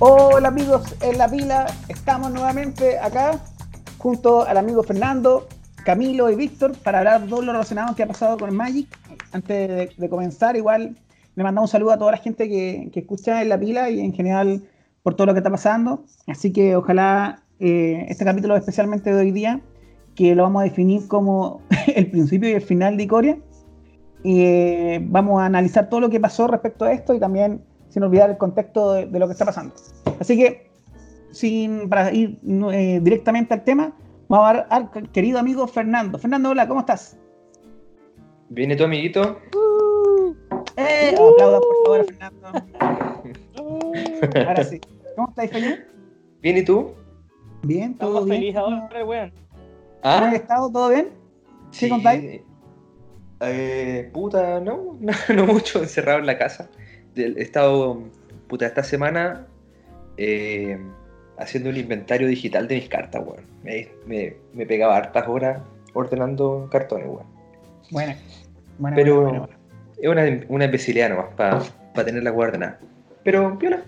Hola amigos en la pila, estamos nuevamente acá junto al amigo Fernando, Camilo y Víctor para hablar de todo lo relacionado que ha pasado con Magic. Antes de, comenzar, igual le mandamos un saludo a toda la gente que, escucha en la pila y en general por todo lo que está pasando. Así que ojalá eh, este capítulo especialmente de hoy día, que lo vamos a definir como el principio y el final de Icoria, y eh, vamos a analizar todo lo que pasó respecto a esto y también sin olvidar el contexto de, lo que está pasando. Así que, sin, para ir eh, directamente al tema, vamos a ver al querido amigo Fernando. Fernando, hola, ¿cómo estás? ¿Viene tu amiguito? Uh, eh, aplauda por favor a Fernando. Ahora sí. ¿Cómo estás, Fernando? ¿Bien y tú? Bien, todo Estamos bien. feliz ahora, weón. ¿Ah? ¿Cómo has estado? ¿Todo bien? ¿Sí, sí contáis? Eh, puta, no, no, mucho, encerrado en la casa. He estado, puta, esta semana eh, haciendo un inventario digital de mis cartas, weón. Me, me, pegaba hartas horas ordenando cartones, weón. Bueno, bueno Pero es una, una imbecilidad nomás para pa tener la guarda Pero, piola.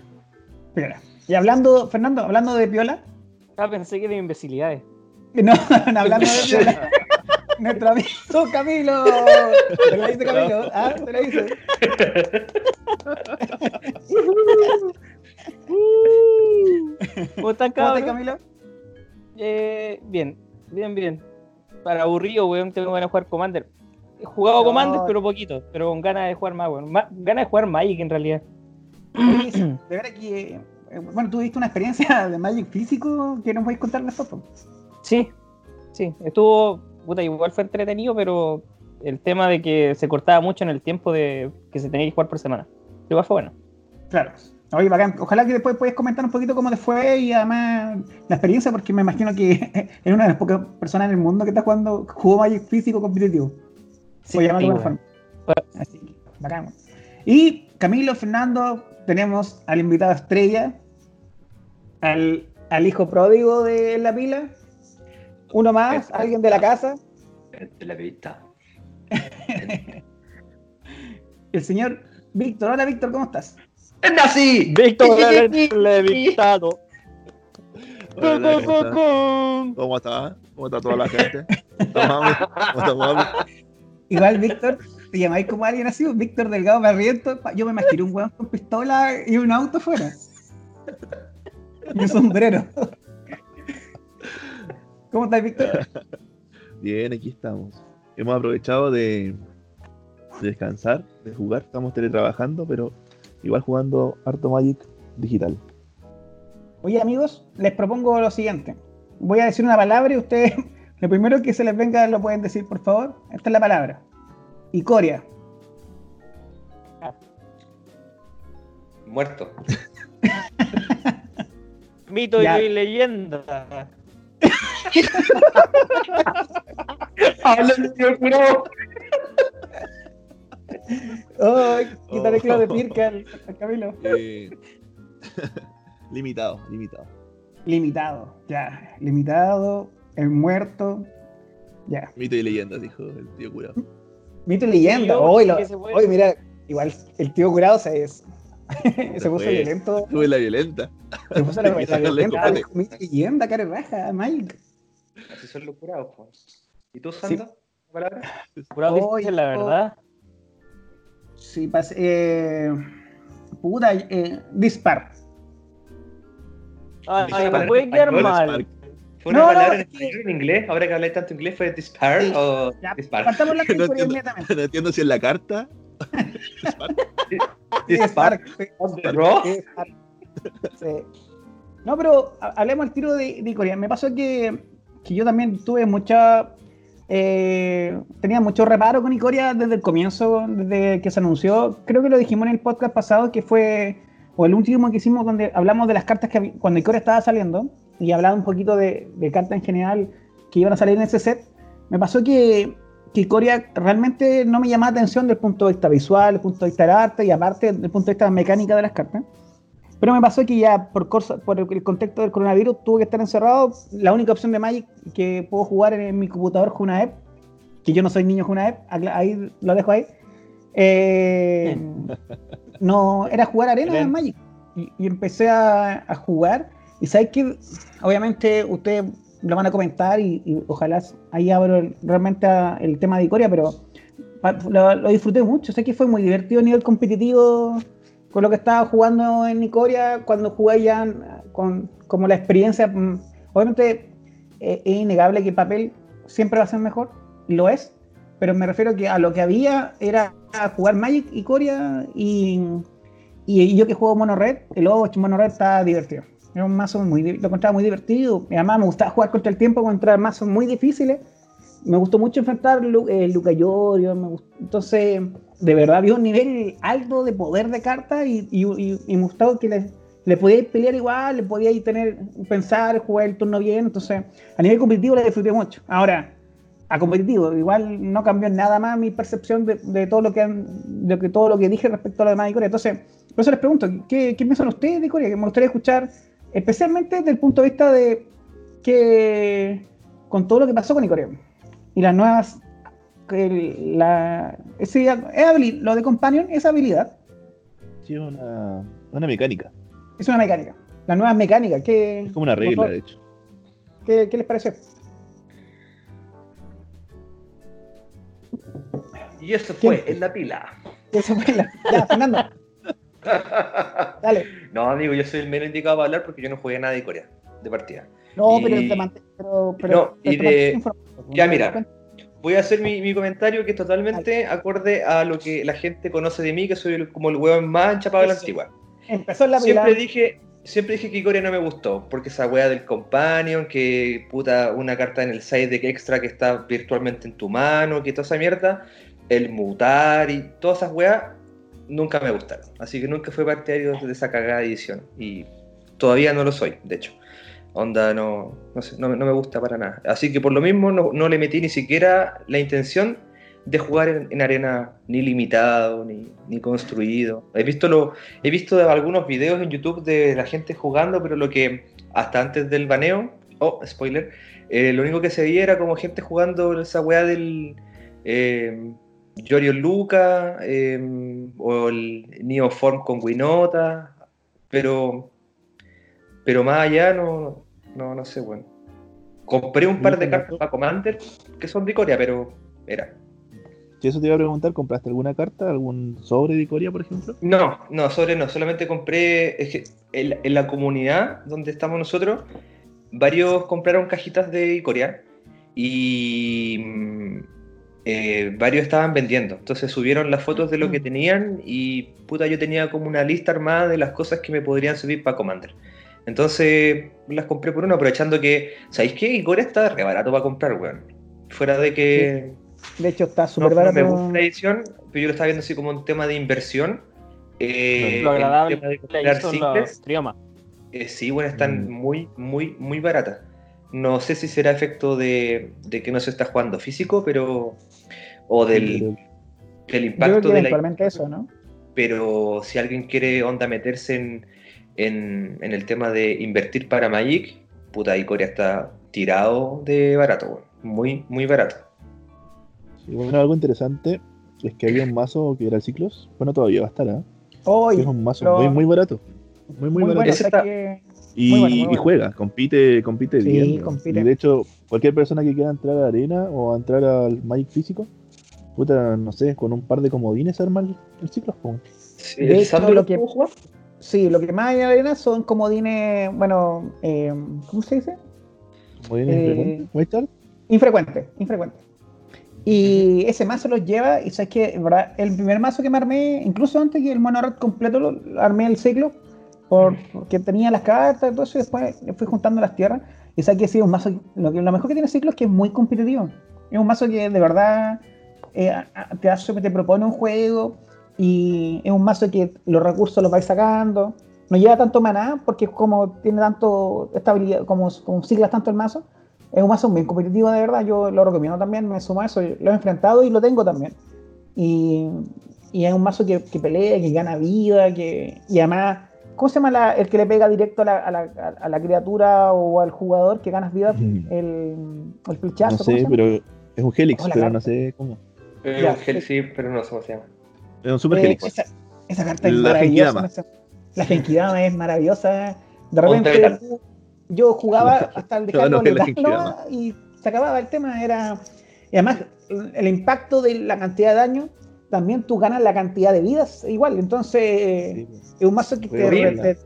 Piola. Y hablando, Fernando, hablando de piola. Ah, pensé que de imbecilidades. No, no hablando de piola. Nuestro amigo Camilo. ¿Te lo dice Camilo? ¿Ah? ¿Te lo dice? ¿Cómo estás, Camilo? Eh, bien, bien, bien. Para aburrido, weón, tengo ganas de jugar Commander. He jugado Commander, pero poquito, pero con ganas de jugar más, weón. ganas de jugar Magic en realidad. de verdad que. Eh, bueno, tú viste una experiencia de Magic físico que nos podéis contar de foto. Sí, sí. Estuvo puta, igual fue entretenido, pero el tema de que se cortaba mucho en el tiempo de que se tenía que jugar por semana. Igual fue bueno. Claro. Oye, bacán. Ojalá que después puedas comentar un poquito cómo te fue y además la experiencia, porque me imagino que es una de las pocas personas en el mundo que está jugando juego Magic físico competitivo. Sí, llamarlo Así bacán. Y Camilo, Fernando, tenemos al invitado estrella, al, al hijo pródigo de la pila, uno más, alguien de la casa. De la vista. El señor Víctor. Hola, Víctor, ¿cómo estás? ¡Nací! Víctor Levitado. ¿Cómo está? ¿Cómo está toda la gente? ¿Cómo está, Igual, Víctor, te llamáis como alguien así, Víctor Delgado Barriento. Yo me imaginé un hueón con pistola y un auto fuera. Y un sombrero. ¿Cómo estás, Víctor? Bien, aquí estamos. Hemos aprovechado de, descansar, de jugar. Estamos teletrabajando, pero igual jugando harto Magic digital. Oye, amigos, les propongo lo siguiente. Voy a decir una palabra y ustedes, lo primero que se les venga, lo pueden decir, por favor. Esta es la palabra. Icoria. Muerto. Mito y leyenda. Habla el señor curado. Ay, quitaré oh. de pirca al, Camilo. Eh, limitado, limitado. Limitado, ya. Limitado, el muerto. Ya. Mito y leyenda, dijo el tío curado. Mito y leyenda. Hoy, mira, igual el tío curado se, es, se puso violento. Tuve la violenta. Se puso la, la violenta. Mito y leyenda, cara raja, Mike. Así son los curados, pues. ¿Y tú, Sandra? Sí. ¿Palabra? Curado dice la verdad. Sí, pas eh, puta, eh, dispar. Ah, me puede quedar mal. ¿Fue una palabra en español en inglés? Ahora que habláis tanto inglés, ¿fue dispar o dispar? Partamos la no, entiendo, no entiendo si es la carta. dispar. dispar. Sí. No, pero hablemos al tiro de, de Corea. Me pasó que que yo también tuve mucha. Eh, tenía mucho reparo con Icoria desde el comienzo, desde que se anunció. Creo que lo dijimos en el podcast pasado, que fue, o el último que hicimos, donde hablamos de las cartas que cuando Icoria estaba saliendo, y hablaba un poquito de, de cartas en general que iban a salir en ese set. Me pasó que, que realmente no me llamaba atención desde el punto de vista visual, desde el punto de vista del arte y aparte desde el punto de vista mecánica de las cartas. Pero me pasó que ya por, por el contexto del coronavirus tuve que estar encerrado. La única opción de Magic que puedo jugar en mi computador Junaep, que yo no soy niño Junaep, ahí lo dejo ahí. Eh, no, era jugar arena en Magic. y, empecé a, jugar. Y sabes que, obviamente, ustedes lo van a comentar y, ojalá ahí abro realmente el tema de Icoria, pero lo, disfruté mucho. Sé que fue muy divertido a nivel competitivo con lo que estaba jugando en Icoria cuando jugué ya con como la experiencia. Mm, obviamente eh, es innegable que el papel siempre va a ser mejor, lo es, pero me refiero que a lo que había era jugar Magic y Coria y, y yo que juego Mono Red, el Overwatch Mono Red está divertido. Era un mazo muy, lo encontraba muy divertido. Y además me gustaba jugar contra el tiempo contra mazos muy difíciles. Me gustó mucho enfrentar eh, Luca Yorio. Entonces, de verdad había un nivel alto de poder de cartas y, y, y, gustaba que le, le podíais pelear igual, le podíais tener, pensar, jugar el turno bien. Entonces, a nivel competitivo le disfruté mucho. Ahora, a competitivo, igual no cambió nada más mi percepción de, todo lo que de que todo lo que dije respecto a lo demás de Corea. Entonces, por eso les pregunto, ¿qué, qué piensan ustedes de Corea? Que me gustaría escuchar, especialmente desde el punto de vista de que con todo lo que pasó con Icoria y las nuevas la, ese, lo de Companion es habilidad. Sí, una, una mecánica. Es una mecánica. La nueva mecánica. ¿qué, es como una regla, de hecho. ¿Qué, les parece? Y eso fue en la pila. Eso fue en la Ya, Fernando. Dale. No, amigo, yo soy el menos indicado para hablar porque yo no jugué nada de Corea, de partida. No, pero te mantengo. Pero, pero, no, y de... Ya, mira, voy a hacer mi, mi, comentario que es totalmente acorde a lo que la gente conoce de mí, que soy como el hueón más enchapado de la antigua. Empezó la Siempre dije, siempre dije que Ikoria no me gustó, porque esa weá del Companion, que puta, una carta en el side deck extra que está virtualmente en tu mano, que toda esa mierda, el mutar y todas esas weas, nunca me gustaron. Así que nunca fui partidario de esa cagada edición. Y todavía no lo soy, de hecho. Onda, no, no, no, me gusta para nada. Así que por lo mismo no, no le metí ni siquiera la intención de jugar en, arena ni limitado, ni, construido. He visto, lo, he visto algunos videos en YouTube de la gente jugando, pero lo que hasta antes del baneo, oh, spoiler, eh, lo único que se veía era como gente jugando esa weá del eh, Luca eh, o el Neoform con Winota, pero, pero más allá no, no, no sé, bueno. Compré un par de cartas para Commander que son de Corea, pero era. Si eso te iba a preguntar, ¿compraste alguna carta, algún sobre de por ejemplo? No, no, sobre no, solamente compré, es en, la comunidad donde estamos nosotros, varios compraron cajitas de Icoria y mm, eh, varios estaban vendiendo. Entonces subieron las fotos de lo que mm. tenían y puta, yo tenía como una lista armada de las cosas que me podrían servir para Commander. Entonces las compré por uno, aprovechando que, ¿sabéis qué? Icoria está re barato para comprar, weón. Fuera de que... De hecho, está súper barato. me gusta la edición, pero yo lo estaba viendo así como un tema de inversión. Eh, lo agradable de comprar simples. Eh, sí, bueno, están mm. muy, muy, muy baratas. No sé si será efecto de, que no se está jugando físico, pero. O del, del impacto de la. eso, ¿no? Pero si alguien quiere onda meterse en, en, el tema de invertir para Magic, puta, Icoria está tirado de barato, muy, muy barato. Y bueno, algo interesante es que había un mazo que era el Ciclos. Bueno, todavía va a estar, ¿eh? es un mazo muy, muy barato. Muy, muy, barato. y, juega, compite, compite bien. Y de hecho, cualquier persona que quiera entrar a la arena o entrar al Magic físico, puta, no sé, con un par de comodines arma el, el Ciclos. Sí, de hecho, lo que, sí, lo que más hay en arena son comodines, bueno, eh, ¿cómo se dice? ¿Comodines eh, infrecuentes? Infrecuente, infrecuente. Y ese mazo los lleva, y sabes que, verdad, el primer mazo que me armé, incluso antes que el mono red completo, lo, armé el ciclo, porque tenía las cartas y todo eso, y después fui juntando las tierras. Y sabes que sí, un mazo, lo, que, lo mejor que tiene el ciclo es que es muy competitivo. Es un mazo que de verdad eh, te, hace, te propone un juego, y es un mazo que los recursos los vais sacando. No lleva tanto maná, porque como tiene tanto estabilidad, como, como ciclas tanto el mazo es un mazo bien competitivo de verdad, yo lo recomiendo también, me sumo a eso, lo he enfrentado y lo tengo también. Y, y es un mazo que, que, pelea, que gana vida, que, y además, ¿cómo se llama el que le pega directo a la, a, la, a la, criatura o al jugador que ganas vida? El, el flechazo. No sé, pero es un Helix, pero no sé cómo. Es un Helix, sí, pero no sé cómo se llama. Es un Super eh, Helix. Esa, esa, carta es maravillosa. La Genkidama es maravillosa. De repente yo jugaba hasta el dejarlo no, y se acababa el tema. Era. Y además, el impacto de la cantidad de daño, también tú ganas la cantidad de vidas igual. Entonces, es un mazo que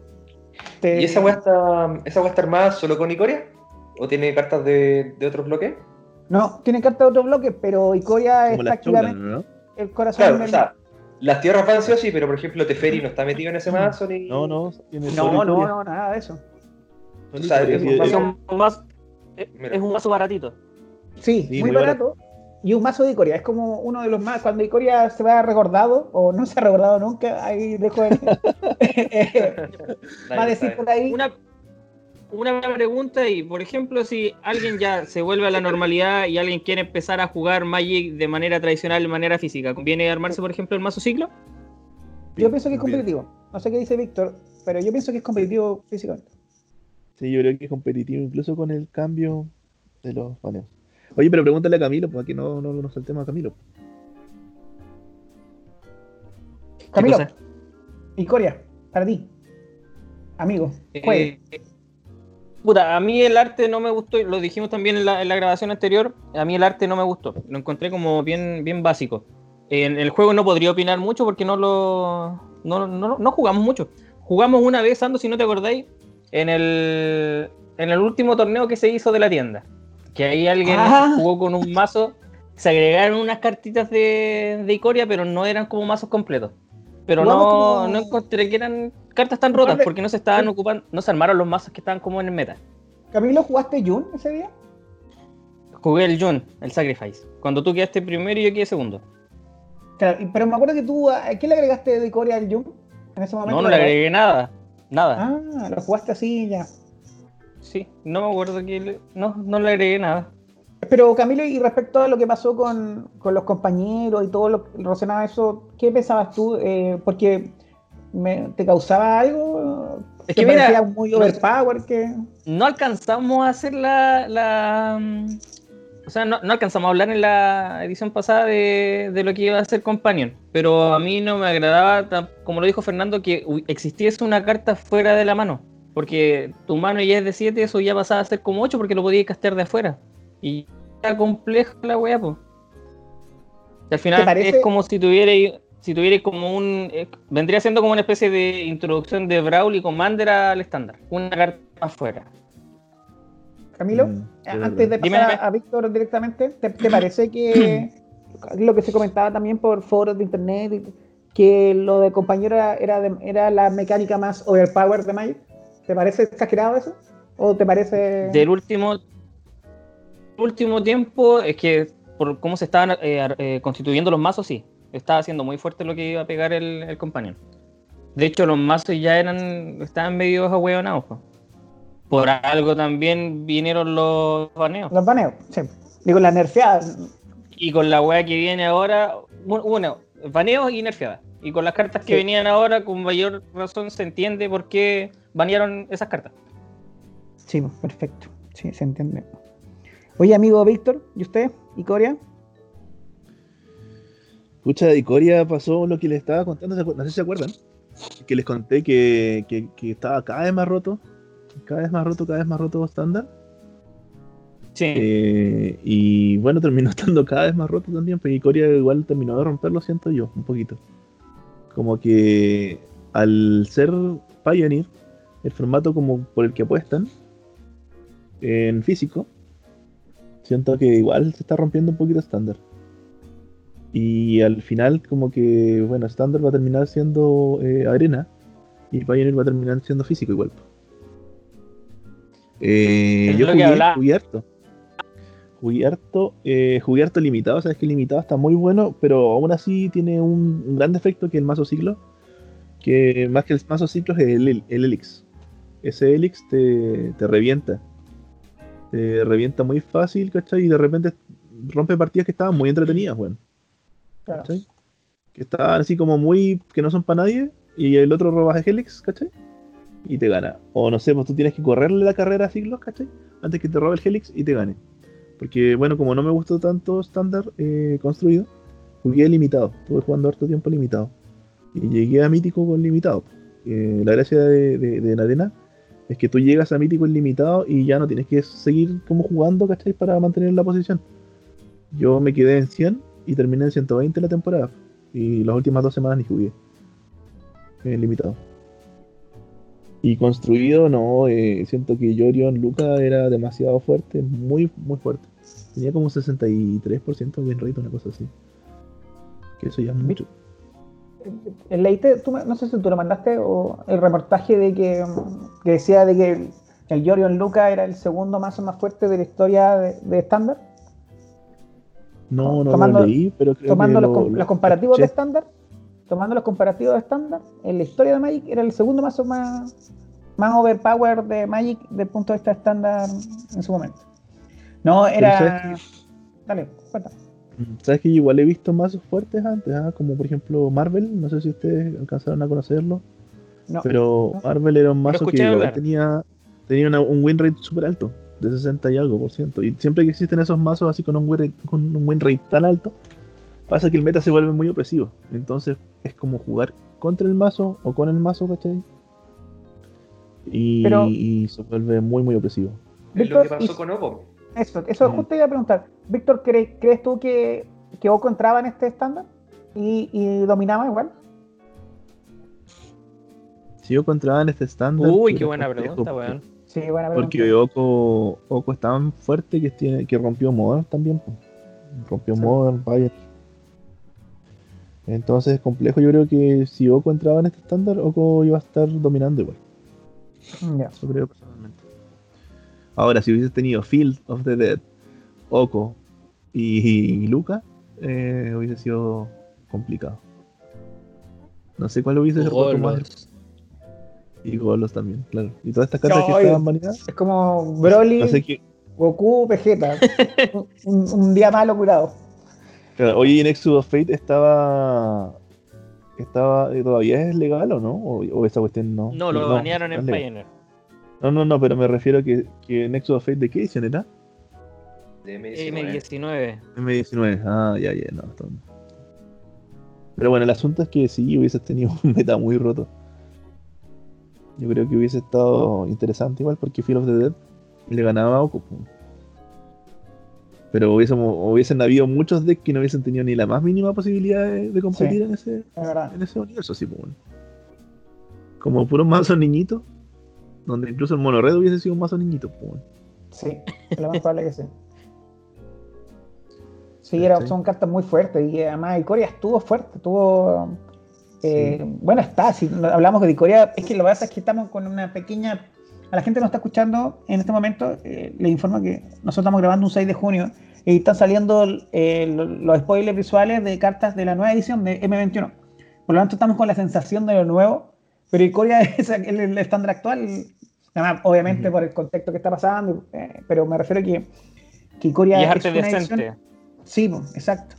te, ¿Y esa weá está, esa está armada solo con Icoria? ¿O tiene cartas de, de otros bloques? No, tiene cartas de otros bloques, pero Icoria está activamente. El corazón. o sea, las tierras van sí pero por ejemplo Teferi no está metido en ese mazo ni. No, no, tiene no, no, no, nada de eso. O sea, es, un mazo, es, un mazo baratito. Sí, muy, barato. Y un mazo de Icoria, es como uno de los más. Cuando Icoria se va recordado, o no se ha recordado nunca, ahí dejo de. va a decir por ahí. Una, una pregunta y, por ejemplo, si alguien ya se vuelve a la normalidad y alguien quiere empezar a jugar Magic de manera tradicional, de manera física, ¿conviene armarse, por ejemplo, el mazo ciclo? Yo pienso que es competitivo. No sé qué dice Víctor, pero yo pienso que es competitivo físicamente. Sí, yo creo que es competitivo incluso con el cambio de los paneos. Oye, pero pregúntale a Camilo, porque aquí no, no nos tema a Camilo. Camilo, y Corea, para ti, amigo, eh, Puta, a mí el arte no me gustó, lo dijimos también en la, grabación anterior, a mí el arte no me gustó, lo encontré como bien, bien básico. En el juego no podría opinar mucho porque no lo no, jugamos mucho. Jugamos una vez, Ando, si no te acordáis, en el, en el último torneo que se hizo de la tienda. Que ahí alguien ah. jugó con un mazo, se agregaron unas cartitas de, de Icoria, pero no eran como mazos completos. Pero no, no encontré que eran cartas tan rotas porque no se estaban ocupando, no se armaron los mazos que estaban como en el meta. Camilo, ¿jugaste Jun ese día? Jugué el Jun, el Sacrifice. Cuando tú quedaste primero y yo quedé segundo. Claro, pero me acuerdo que tú, ¿a qué le agregaste de Corea al Jun en ese momento? No, no le agregué nada. Nada. Ah, lo jugaste así ya. Sí, no me acuerdo que no, no le agregué nada. Pero Camilo, y respecto a lo que pasó con, con los compañeros y todo lo relacionado a eso, ¿qué pensabas tú? Eh, porque ¿Te causaba algo? Es que mira, muy overpower que... No alcanzamos a hacer la... la o sea, no, alcanzamos a hablar en la edición pasada de, de, lo que iba a ser Companion, pero a mí no me agradaba, como lo dijo Fernando, que existiese una carta fuera de la mano, porque tu mano ya es de 7, eso ya pasaba a ser como 8 porque lo podías castear de afuera. Y era complejo la weá, pues. Al final es como si tuviera si tuviera como un. Eh, vendría siendo como una especie de introducción de Brawl y Commander al estándar. Una carta afuera. Camilo, mm, antes de pasar a, Víctor directamente, ¿te, parece que lo que se comentaba también por foros de internet, que lo de compañero era, era la mecánica más overpowered de Magic? ¿Te parece exagerado eso? ¿O te parece.? Del último. Último tiempo, es que por cómo se estaban eh, eh, constituyendo los mazos, sí estaba haciendo muy fuerte lo que iba a pegar el, el compañero. De hecho, los mazos ya eran estaban medio ahueonados. Por algo también vinieron los baneos. Los baneos, sí. Digo, la nerfeada. Y con la wea que viene ahora, bueno, baneos y nerfeadas. Y con las cartas que venían ahora, con mayor razón se entiende por qué banearon esas cartas. Sí, perfecto. Sí, se entiende. Oye, amigo Víctor, ¿y usted? ¿Y Corea? Escucha, de Coria pasó lo que les estaba contando, no sé si se acuerdan, que les conté que, estaba cada vez más roto, cada vez más roto, cada vez más roto estándar. Sí. Eh, y bueno, terminó estando cada vez más roto también, pero Coria igual terminó de romperlo, siento yo, un poquito. Como que al ser Pioneer, el formato como por el que apuestan, en físico, siento que igual se está rompiendo un poquito estándar. Y al final, como que, bueno, Standard va a terminar siendo eh, arena y Pioneer va a terminar siendo físico igual. Eh, yo jugué, jugué, harto. Jugué harto, eh, jugué harto limitado, sabes que limitado está muy bueno, pero aún así tiene un, gran defecto que el mazo ciclo, que más que el mazo ciclo es el, el, Elix. Ese Elix te, te revienta. Revienta muy fácil, ¿cachai? Y de repente rompe partidas que estaban muy entretenidas, bueno. Que estaban así como muy. que no son para nadie. Y el otro robas de Helix, ¿cachai? Y te gana. O no sé, pues tú tienes que correrle la carrera a Siglos, ¿cachai? Antes que te robe el Helix y te gane. Porque, bueno, como no me gustó tanto estándar eh, construido, jugué limitado. Estuve jugando harto tiempo limitado. Y llegué a mítico con limitado. eh, la gracia de, de, la arena es que tú llegas a mítico ilimitado y ya no tienes que seguir como jugando, ¿cachai? Para mantener la posición. Yo me quedé en 100 y terminé en 120 la temporada. Y las últimas dos semanas ni jugué. En limitado. Y construido, no, eh, siento que Jorion Luca era demasiado fuerte, muy, muy fuerte. Tenía como 63% bien rate, una cosa así. Que eso ya es mucho. El leíste, tú, no sé si tú lo mandaste, o el reportaje de que, decía de que el Jorion Luca era el segundo mazo más fuerte de la historia de estándar. no, no tomando, lo leí, pero creo tomando los, los, comparativos de estándar, tomando los comparativos de estándar, en la historia de Magic era el segundo mazo más, más overpower de Magic desde el punto de vista estándar en su momento. No, era. Dale, cuenta. Mm, Sabes que igual he visto mazos fuertes antes, ¿ah? como por ejemplo Marvel, no sé si ustedes alcanzaron a conocerlo. No, pero Marvel era un mazo que tenía, tenía un win rate súper alto, de 60 y algo por ciento. Y siempre que existen esos mazos así con un win rate, con un win rate tan alto, pasa que el meta se vuelve muy opresivo. Entonces es como jugar contra el mazo o con el mazo, ¿cachai? Y, se vuelve muy, muy opresivo. Es lo que pasó con Oco. Eso, eso mm. justo iba a preguntar. Víctor, ¿crees, tú que, que Oco entraba en este estándar y, dominaba igual? Si Oco entraba en este estándar. Uy, qué buena pregunta, weón. Sí, buena pregunta. Porque Oco, Oco es tan fuerte que, tiene, que rompió Modern también. Rompió Modern, Bayern. Entonces es complejo. Yo creo que si Oco entraba en este estándar, Oco iba a estar dominando igual. Ya. Eso creo personalmente. Ahora, si hubieses tenido Field of the Dead, Oko y, Luca, eh, hubiese sido complicado. No sé cuál hubiese sido más. Y Golos también, claro. Y todas estas cartas que estaban baneadas. Es como Broly, Goku, Vegeta. un, día malo curado. Claro, hoy en Exodus of Fate estaba estaba eh, todavía es legal o no o, esa cuestión no no lo banearon en Pioneer no no no pero me refiero a que, que Nexus of Fate de qué edición era de M19 M19 ah ya ya no pero bueno el asunto es que si hubiese tenido un meta muy roto. Yo creo que hubiese estado interesante igual porque Fear of the Dead le ganaba a Oco pero hubiesen habido muchos decks que no hubiesen tenido ni la más mínima posibilidad de, competir en, ese, en ese universo, sí, pues, Como puros mazos niñitos, donde incluso el monored hubiese sido un mazo niñito. Pues, sí, es lo más probable que sí. Sí, son cartas muy fuertes y además Icoria estuvo fuerte, estuvo... Eh, bueno, está, si hablamos de Icoria, es que lo que pasa es que estamos con una pequeña a la gente que nos está escuchando en este momento, eh, le informo que nosotros estamos grabando un 6 de junio y están saliendo eh, los spoilers visuales de cartas de la nueva edición de M21. Por lo tanto, estamos con la sensación de lo nuevo, pero Icoria es el, estándar actual, además, obviamente por el contexto que está pasando, eh, pero me refiero a que, que Icoria es, arte una Edición, sí, exacto.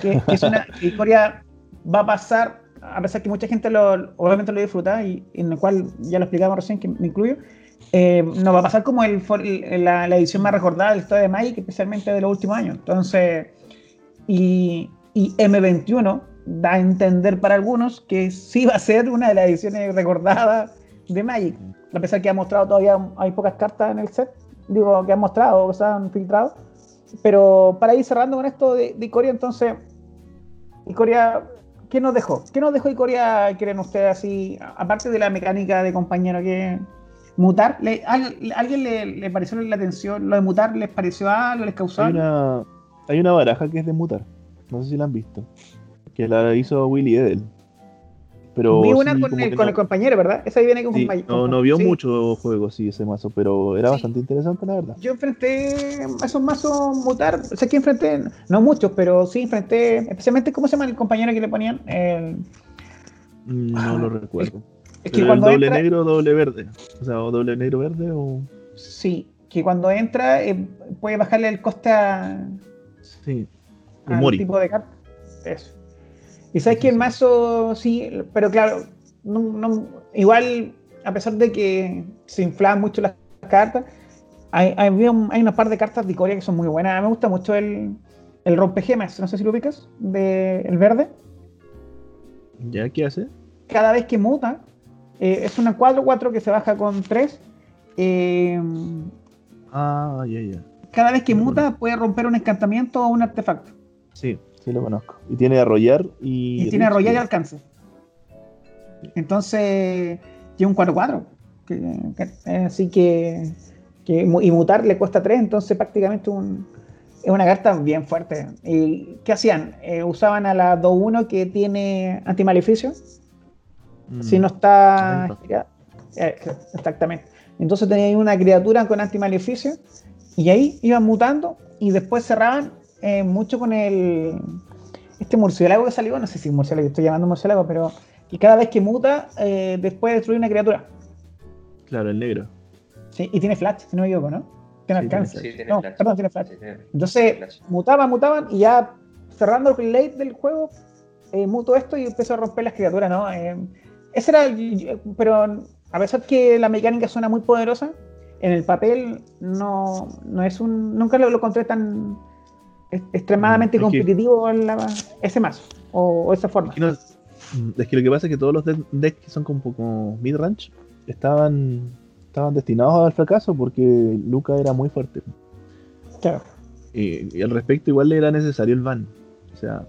Que, es una, Icoria va a pasar, a pesar que mucha gente lo, obviamente lo disfruta, y en el cual ya lo explicamos recién, que me incluyo, eh, nos va a pasar como el, la, edición más recordada de la historia de Magic, especialmente de los últimos años. Entonces, y, M21 da a entender para algunos que sí va a ser una de las ediciones recordadas de Magic. A pesar que ha mostrado todavía, hay pocas cartas en el set, digo, que han mostrado o que se han filtrado. Pero para ir cerrando con esto de, de Icoria, entonces, Icoria, ¿qué nos dejó? ¿Qué nos dejó Icoria, quieren ustedes así, aparte de la mecánica de compañero que mutar, ¿le, ¿alguien le, pareció la atención? ¿Lo de mutar les pareció algo? ¿Les causó hay Una, hay una baraja que es de mutar, no sé si la han visto, que la hizo Willy Edel. Pero Vi una con, el, compañero, ¿verdad? Esa ahí viene con compañero. No, no vio mucho juego, sí, ese mazo, pero era bastante interesante, la verdad. Yo enfrenté a esos mazos mutar, o sea, que enfrenté, no muchos, pero sí enfrenté, especialmente, ¿cómo se llama el compañero que le ponían? no lo ah, recuerdo. Es que cuando doble negro, doble verde. O sea, o doble negro verde o. Sí, que cuando entra eh, puede bajarle el coste a. Sí. Al tipo de carta. Eso. Y sabes que el mazo, sí, pero claro, no, igual, a pesar de que se inflan mucho las cartas, hay, hay, hay una par de cartas de Corea que son muy buenas. A mí me gusta mucho el, el rompegemas, no sé si lo ubicas, de el verde. ¿Ya qué hace? Cada vez que muta, Eh, es una 4-4 que se baja con 3. Eh, ah, ya, ya. Cada vez que muta puede romper un encantamiento o un artefacto. Sí, sí lo conozco. Y tiene arrollar y. Y tiene arrollar y alcance. Entonces, tiene un 4-4. así que, que, Y mutar le cuesta 3, entonces prácticamente un, es una carta bien fuerte. ¿Y qué hacían? Eh, usaban a la 2-1 que tiene antimaleficio. Mm. Si no está. Eh, exactamente. Entonces tenían una criatura con antimaleficio. Y ahí iban mutando. Y después cerraban eh, mucho con el. Este murciélago que salió. No sé si murciélago, estoy llamando murciélago, pero. Y cada vez que muta, después destruye una criatura. Claro, el negro. Sí, y tiene flash, si no me equivoco, ¿no? no, perdón, tiene flash. Entonces, mutaban, mutaban y ya cerrando el late del juego, eh, muto esto y empezó a romper las criaturas, ¿no? Eh, ese era, pero a pesar que la mecánica suena muy poderosa, en el papel no, no es un, nunca lo, encontré tan extremadamente competitivo ese mazo o, esa forma. Es que, lo que pasa es que todos los decks que son como mid-range estaban estaban destinados al fracaso porque Luca era muy fuerte. Claro. y al respecto, igual le era necesario el ban. O sea,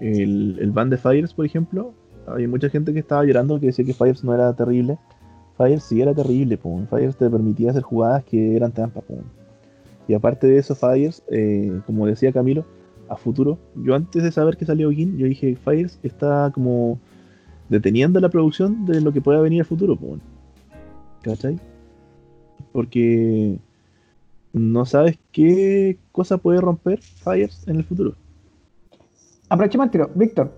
el, el ban de Fires, por ejemplo, había mucha gente que estaba llorando que decía que Fires no era terrible. Fires sí era terrible, pum. Fires te permitía hacer jugadas que eran trampa, pum. Y aparte de eso, Fires, eh, como decía Camilo, a futuro, yo antes de saber que salió Gin, yo dije, Fires está como deteniendo la producción de lo que pueda venir a futuro. ¿Cachai? Porque no sabes qué cosa puede romper Fires en el futuro. Aprovechemos el tiro. Víctor,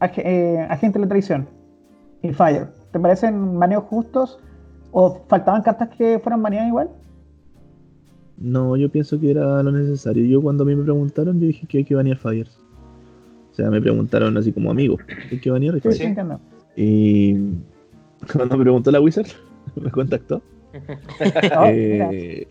eh, agente de la traición y Fire, ¿te parecen maneos justos o faltaban cartas que fueran baneadas igual? No, yo pienso que era lo necesario. Yo cuando a mí me preguntaron, yo dije que hay que banear Fires. O sea, me preguntaron así como amigo, ¿hay que banear? Sí, sí, y cuando me preguntó la Wizard, me contactó. Eh,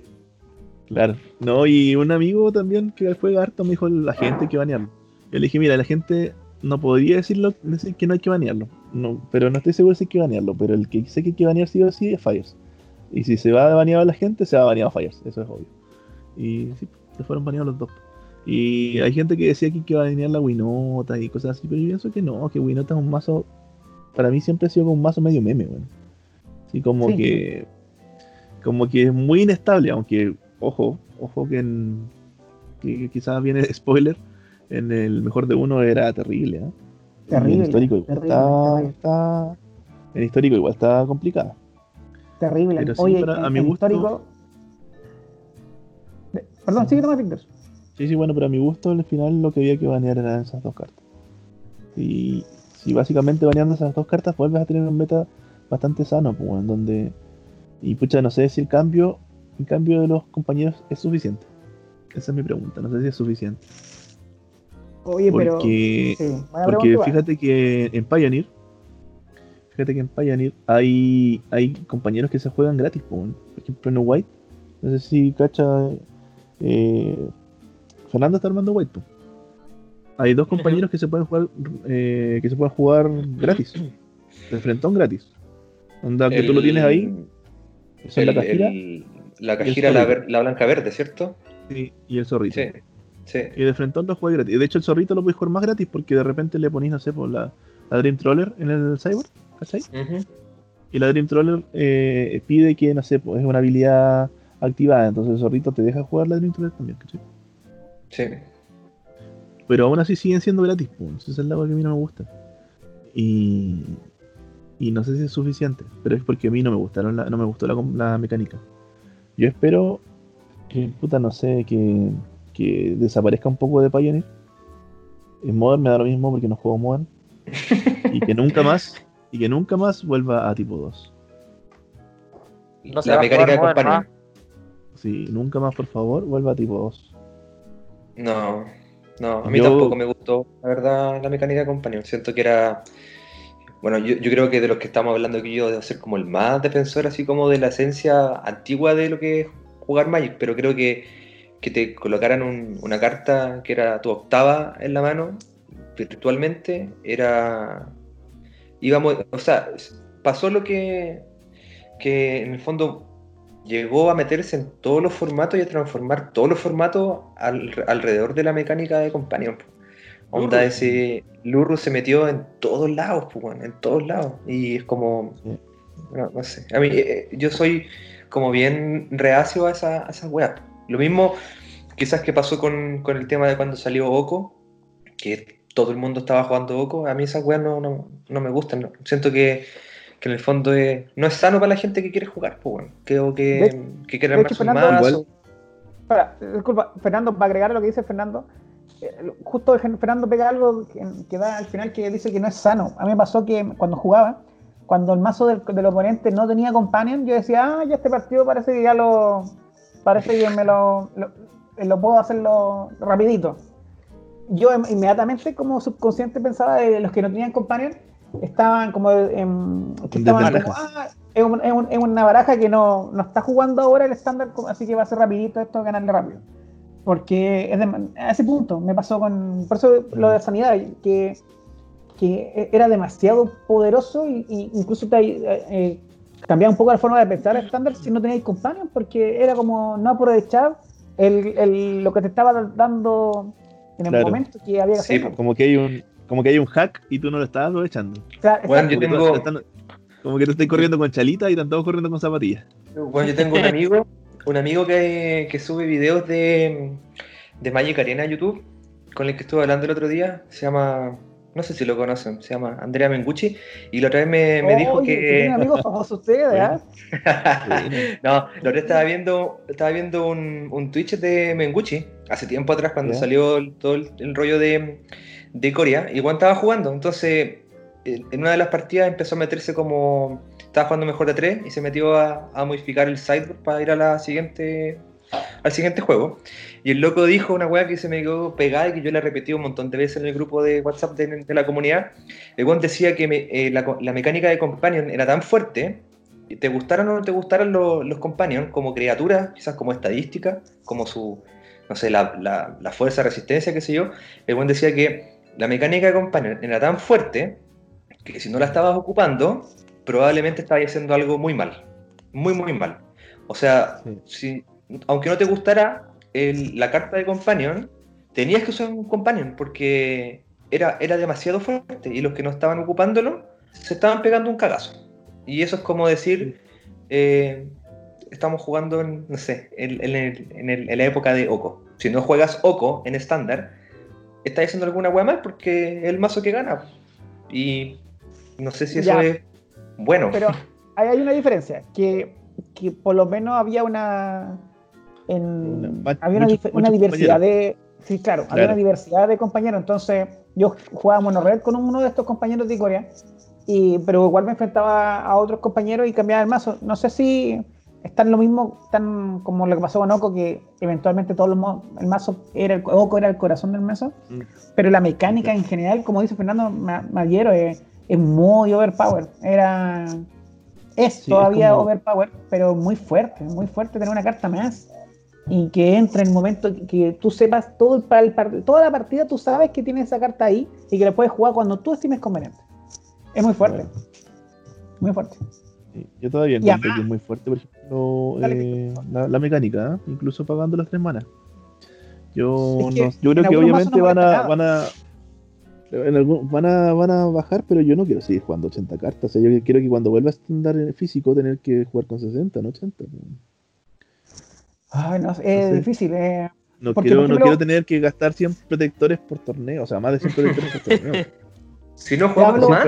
claro. No, y un amigo también que fue harto me dijo la gente que banearlo. Yo le dije, mira, la gente no podría decirlo, decir que no hay que banearlo. No, pero no estoy seguro si hay que banearlo. Pero el que sé que hay que banear sí o sí es Fires. Y si se va a banear a la gente, se va a banear a Fires. Eso es obvio. Y sí, se fueron baneados los dos. Y hay gente que decía que hay que banear la Winota y cosas así. Pero yo pienso que no, que Winota es un mazo. Para mí siempre ha sido como un mazo medio meme, bueno y como que. Como que es muy inestable, aunque, ojo, ojo que, en, que quizás viene spoiler, en el mejor de uno era terrible. ¿eh? Terrible. En histórico igual está, En histórico igual está complicado. Terrible. Pero Oye, a mi gusto. Histórico... Perdón, sigue nomás, Víctor. Sí, sí, bueno, pero a mi gusto al final lo que había que banear eran esas dos cartas. Y si básicamente baneando esas dos cartas vuelves a tener un meta bastante sano, pues, en donde. Y pucha, no sé si el cambio, el cambio de los compañeros es suficiente. Esa es mi pregunta, no sé si es suficiente. Oye, pero. porque fíjate que en Pioneer, fíjate que en Pioneer hay, hay compañeros que se juegan gratis, por ejemplo en White. No sé si cacha. Eh, Fernando está armando White, Hay dos compañeros que se pueden jugar eh, que se pueden jugar gratis. De frentón gratis. Onda que tú lo tienes ahí. Es la cajira. la cajira, la, blanca verde, ¿cierto? Sí, y el zorrito. Sí. Y de frente lo juegas gratis. De hecho, el zorrito lo puedes jugar más gratis porque de repente le ponís, no sé, por la, Dream Troller en el Cyber, ¿cachai? Y la Dream Troller eh, pide que, no sé, pues es una habilidad activada. Entonces el zorrito te deja jugar la Dream Troller también, ¿cachai? Sí. Pero aún así siguen siendo gratis, pues. Esa es el lado que a mí no me gusta. Y, y no sé si es suficiente, pero es porque a mí no me gustaron no me gustó la, mecánica. Yo espero que, puta, no sé, que, que desaparezca un poco de Pioneer. En Modern me da lo mismo porque no juego Modern. y que nunca más, y que nunca más vuelva a tipo 2. No la mecánica de compañía. Sí, nunca más, por favor, vuelva a tipo 2. No, no, a mí tampoco me gustó, la verdad, la mecánica de compañía. Siento que era bueno, yo, creo que de los que estamos hablando aquí yo debo ser como el más defensor así como de la esencia antigua de lo que es jugar Magic, pero creo que, que te colocaran una carta que era tu octava en la mano virtualmente era íbamos, o sea, pasó lo que, que en el fondo llegó a meterse en todos los formatos y a transformar todos los formatos alrededor de la mecánica de Companion. Onda ese Lurru se metió en todos lados, pues, en todos lados. Y es como, no, sé, a mí eh, yo soy como bien reacio a esa, a esa web. Lo mismo quizás que pasó con, con, el tema de cuando salió Oco, que todo el mundo estaba jugando Oco, a mí esas weas no, no, no me gustan. Siento que que en el fondo no es sano para la gente que quiere jugar, pues bueno, creo que, que quiere armar su mazo. disculpa, Fernando, para agregar lo que dice Fernando, eh, justo Fernando pega algo que, da al final que dice que no es sano. A mí me pasó que cuando jugaba, cuando el mazo del, oponente no tenía companion, yo decía, ah, ya este partido parece que ya lo, parece que me lo, lo, puedo hacerlo rapidito. Yo inmediatamente como subconsciente pensaba de los que no tenían companion, estaban como en, ah, es, una baraja que no, no, está jugando ahora el estándar, así que va a ser rapidito esto, ganarle rápido. Porque es a ese punto me pasó con, por eso lo de sanidad, que, que era demasiado poderoso e incluso te, eh, eh, cambiaba un poco la forma de pensar el estándar si no teníais companions, porque era como no aprovechar el, el, lo que te estaba dando en el momento que había que sí, Como que hay un, como que hay un hack y tú no lo estás aprovechando. bueno, yo tengo... como que tú estás corriendo con chalita y están todos corriendo con zapatillas. Bueno, yo tengo un amigo, un amigo que, que sube videos de, de Magic Arena a YouTube, con el que estuve hablando el otro día. Se llama, no sé si lo conocen, se llama Andrea Mengucci. Y la otra vez me, me dijo que. Tienen amigos famosos ustedes, ¿eh? no, la otra vez estaba viendo, estaba viendo un, un Twitch de Mengucci hace tiempo atrás, cuando salió todo el rollo de de Corea, y Juan estaba jugando. Entonces, en una de las partidas empezó a meterse como. Estaba jugando mejor de tres y se metió a, modificar el sideboard para ir a la siguiente, al siguiente juego. Y el loco dijo una weá que se me quedó pegada y que yo la repetí un montón de veces en el grupo de WhatsApp de, la comunidad. El Juan decía que eh, la, mecánica de Companion era tan fuerte, te gustaran o no te gustaran los, los Companion como criaturas, quizás como estadística, como su, no sé, la, la, la fuerza, resistencia, qué sé yo. El Juan decía que la mecánica de companion era tan fuerte que si no la estabas ocupando, probablemente estabas haciendo algo muy mal. Muy, muy mal. O sea, si, aunque no te gustara la carta de companion, tenías que usar un companion porque era, era demasiado fuerte y los que no estaban ocupándolo se estaban pegando un cagazo. Y eso es como decir, eh, estamos jugando en, no sé, en, en, la época de Oko. Si no juegas Oko en estándar, está haciendo alguna weá mal porque es el mazo que gana. Y no sé si eso es bueno. Pero hay una diferencia, que, que por lo menos había una... En, había una, diversidad de... Sí, claro, había una diversidad de compañeros. Entonces, yo jugaba monored con uno de estos compañeros de Corea, y, pero igual me enfrentaba a otros compañeros y cambiaba el mazo. No sé si están lo mismo, están como lo que pasó con Oko, que eventualmente todo el, mazo era el, Oko era el corazón del mazo, mm. pero la mecánica en general, como dice Fernando Maguero, es, muy overpower. Era es todavía overpower, pero muy fuerte, muy fuerte tener una carta más y que entre en el momento que, tú sepas todo el, toda la partida, tú sabes que tienes esa carta ahí y que la puedes jugar cuando tú estimes conveniente. Es muy fuerte. Muy fuerte. Yo todavía encuentro que es muy fuerte, por ejemplo, eh, la, mecánica, ¿eh? incluso pagando las tres manas. Yo, yo creo que obviamente van a, van a, van a van a bajar, pero yo no quiero seguir jugando 80 cartas. yo quiero que cuando vuelva a estar en físico tener que jugar con 60, no 80. Ay, no, es difícil. Eh. No, quiero, no quiero tener que gastar 100 protectores por torneo, o sea, más de 100 protectores por torneo. Si no jugamos más,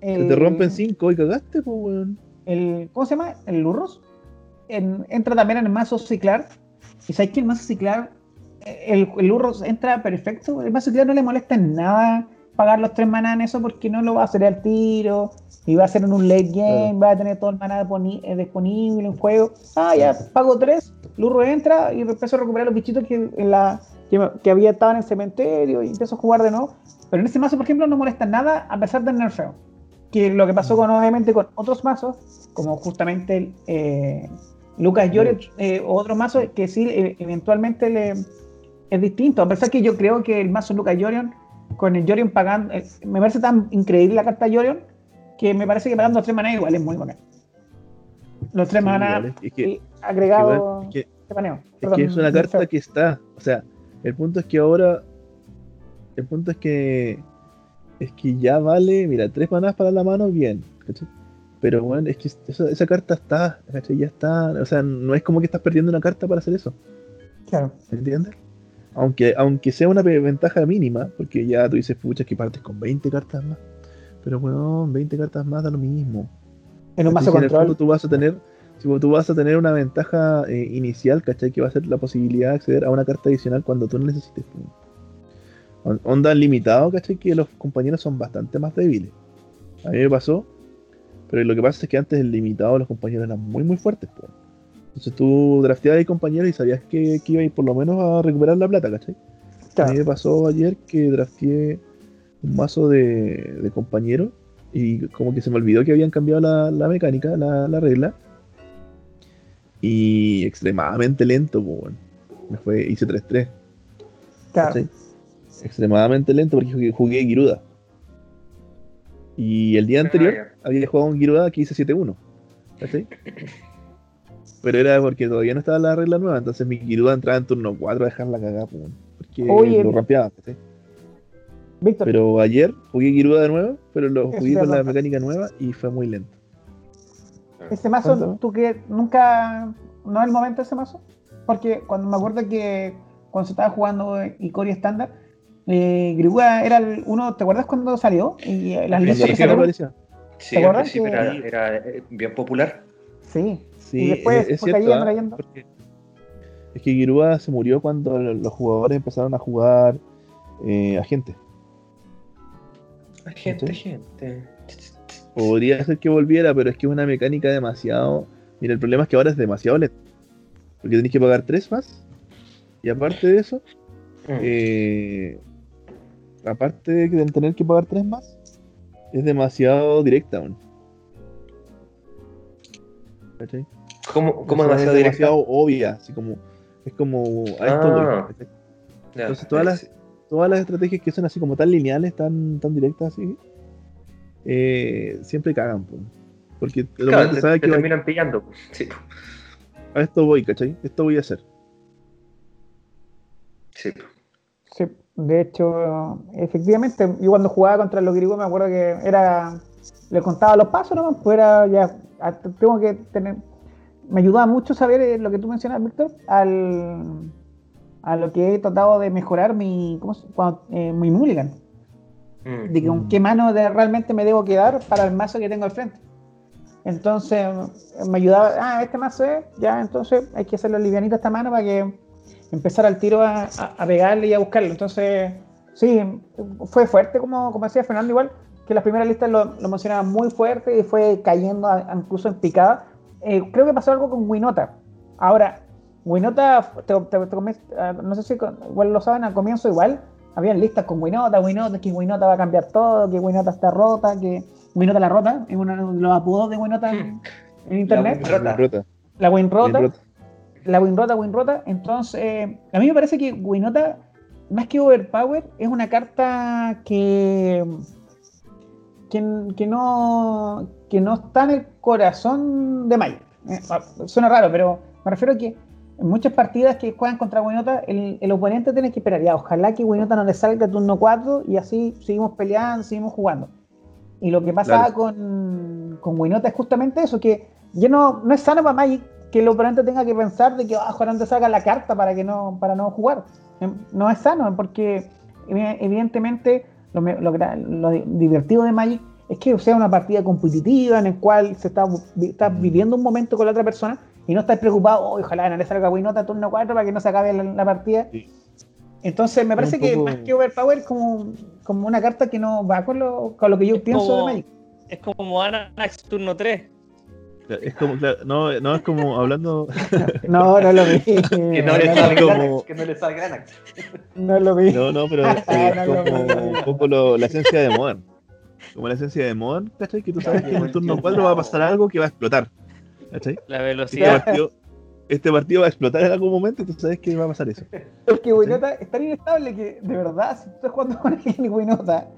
te rompen cinco y cagaste, pues, weón. El, ¿Cómo se llama? El Lurros. entra también en el mazo ciclar. Y sabes que el mazo ciclar, el, el Lurros entra perfecto. El mazo ciclar no le molesta en nada pagar los tres maná en eso porque no lo va a hacer al tiro. Y va a hacer en un late game, va a tener todo el maná eh, disponible en juego. Ah, ya, pago tres, Lurro entra y empiezo a recuperar los bichitos que, en la, que, había estado en el cementerio y empiezo a jugar de nuevo. Pero en este mazo, por ejemplo, no molesta nada a pesar del nerfeo que lo que pasó con obviamente con otros mazos, como justamente eh, Lucas Llorio eh, o otros mazos que sí eh, eventualmente le, es distinto. A pesar que yo creo que el mazo Lucas Llorion, con el Jorion pagando, me parece tan increíble la carta Jorion que me parece que pagando tres maná igual es muy bacán. Los tres maná agregados. Es que, es, que es una carta que está. O sea, el punto es que ahora. El punto es que. Es que ya vale. Mira, tres manás para la mano, bien. Pero bueno, es que esa, carta está. Ya está. O sea, no es como que estás perdiendo una carta para hacer eso. Claro. ¿Entiendes? Aunque, aunque sea una ventaja mínima, porque ya tú dices, pucha, que partes con 20 cartas más. Pero bueno, 20 cartas más da lo mismo. En un mazo control. tú vas a tener, si tú vas a tener una ventaja eh, inicial, ¿cachai? Que va a ser la posibilidad de acceder a una carta adicional cuando tú necesites. Onda limitado, ¿cachai? Que los compañeros son bastante más débiles. A mí me pasó, pero lo que pasa es que antes el limitado los compañeros eran muy muy fuertes. Entonces tú drafteabas a compañeros y sabías que, que iba a ir por lo menos a recuperar la plata, ¿cachai? A mí me pasó ayer que drafteé un mazo de, de compañeros y como que se me olvidó que habían cambiado la, mecánica, la, regla. Y extremadamente lento, pues, Me fue, hice 3-3. Claro. Extremadamente lento porque jugué, jugué Giruda. Y el día anterior había jugado un Giruda que hice 7-1. Pero era porque todavía no estaba la regla nueva, entonces mi Giruda entraba en turno 4 a dejarla cagada, porque lo Pero ayer jugué Giruda de nuevo, pero lo jugué con la mecánica nueva y fue muy lento. Ese mazo, tú que nunca. ¿No es el momento de ese mazo? Porque cuando me acuerdo que cuando se estaba jugando Icori estándar, eh, era el uno. ¿Te acuerdas cuando salió? Y las listas Sí, ¿Te acuerdas? era, era, eh, bien popular. Sí. sí y después es, cierto, ¿ah? Es que Girua se murió cuando los jugadores empezaron a jugar eh, agente. Gente, gente. Podría ser que volviera, pero es que es una mecánica demasiado. Mira, el problema es que ahora es demasiado lento. Porque tenéis que pagar tres más. Y aparte de eso, mm. eh, aparte de tener que pagar tres más, es demasiado directa aún. ¿Cachai? ¿Cómo, cómo demasiado es demasiado obvia, así como. Es como. A esto, ah. Entonces, todas las todas las estrategias que son así como tan lineales, tan, tan directas así, eh, siempre cagan, porque lo te, te que terminan pillando. Sí. A esto voy, ¿cachai? Esto voy a hacer. Sí. Sí, de hecho, efectivamente, yo cuando jugaba contra los griegos me acuerdo que era, le contaba los pasos nomás, pues era ya, tengo que tener, me ayudaba mucho saber eh, lo que tú mencionas, Víctor, al a lo que he tratado de mejorar mi, ¿cómo se, eh, mi mulligan. Mm. De con qué mano de, realmente me debo quedar para el mazo que tengo al frente. Entonces me ayudaba, ah, este mazo es, ya, entonces hay que hacerlo livianito esta mano para que empezar al tiro a, a, pegarle y a buscarlo. Entonces, sí, fue fuerte, como, como decía Fernando, igual, que las primeras listas lo, lo mencionaban muy fuerte y fue cayendo incluso en picada. Eh, creo que pasó algo con Winota. Ahora, Winota, ah, no sé si igual lo saben, al comienzo igual, habían listas con Winota, Winota, que Winota va a cambiar todo, que Winota está rota, que Winota la rota, es uno de los apodos de Winota en, internet. La Winrota. La Winrota. La Winrota, Winrota. Entonces, a mí me parece que Winota, más que Overpower, es una carta que, que, no, que no está en el corazón de Magic. Eh, ah, suena raro, pero me refiero a que en muchas partidas que juegan contra Winota, el, el, oponente tiene que esperar. Ya, ojalá que Winota no le salga turno 4 y así seguimos peleando, seguimos jugando. Y lo que pasa con, con Winota es justamente eso, que ya no, no es sano para Magic que el oponente tenga que pensar de que ah, ojalá te salga la carta para que no, para no jugar. Em, no es sano, porque evidentemente lo, lo, divertido de Magic es que sea una partida competitiva en el cual se está, está viviendo un momento con la otra persona y no estáis preocupado, oh, ojalá no le salga Winota turno 4 para que no se acabe la, partida. Entonces me parece que más que Overpower es como, como una carta que no va con lo, con lo que yo pienso de Magic. Es como Anax turno 3. Es como, no, no es como hablando. no, no lo vi. que, no le salga como... que no le salga Anax. No lo vi. No, no, pero es como un poco lo, la esencia de Modern. Como la esencia de Modern, ¿cachai? Que tú sabes que en el turno 4 va a pasar algo que va a explotar. La velocidad. Este partido, va a explotar en algún momento, tú sabes que va a pasar eso. Porque Winota es tan inestable que, de verdad, si tú estás jugando con alguien y Winota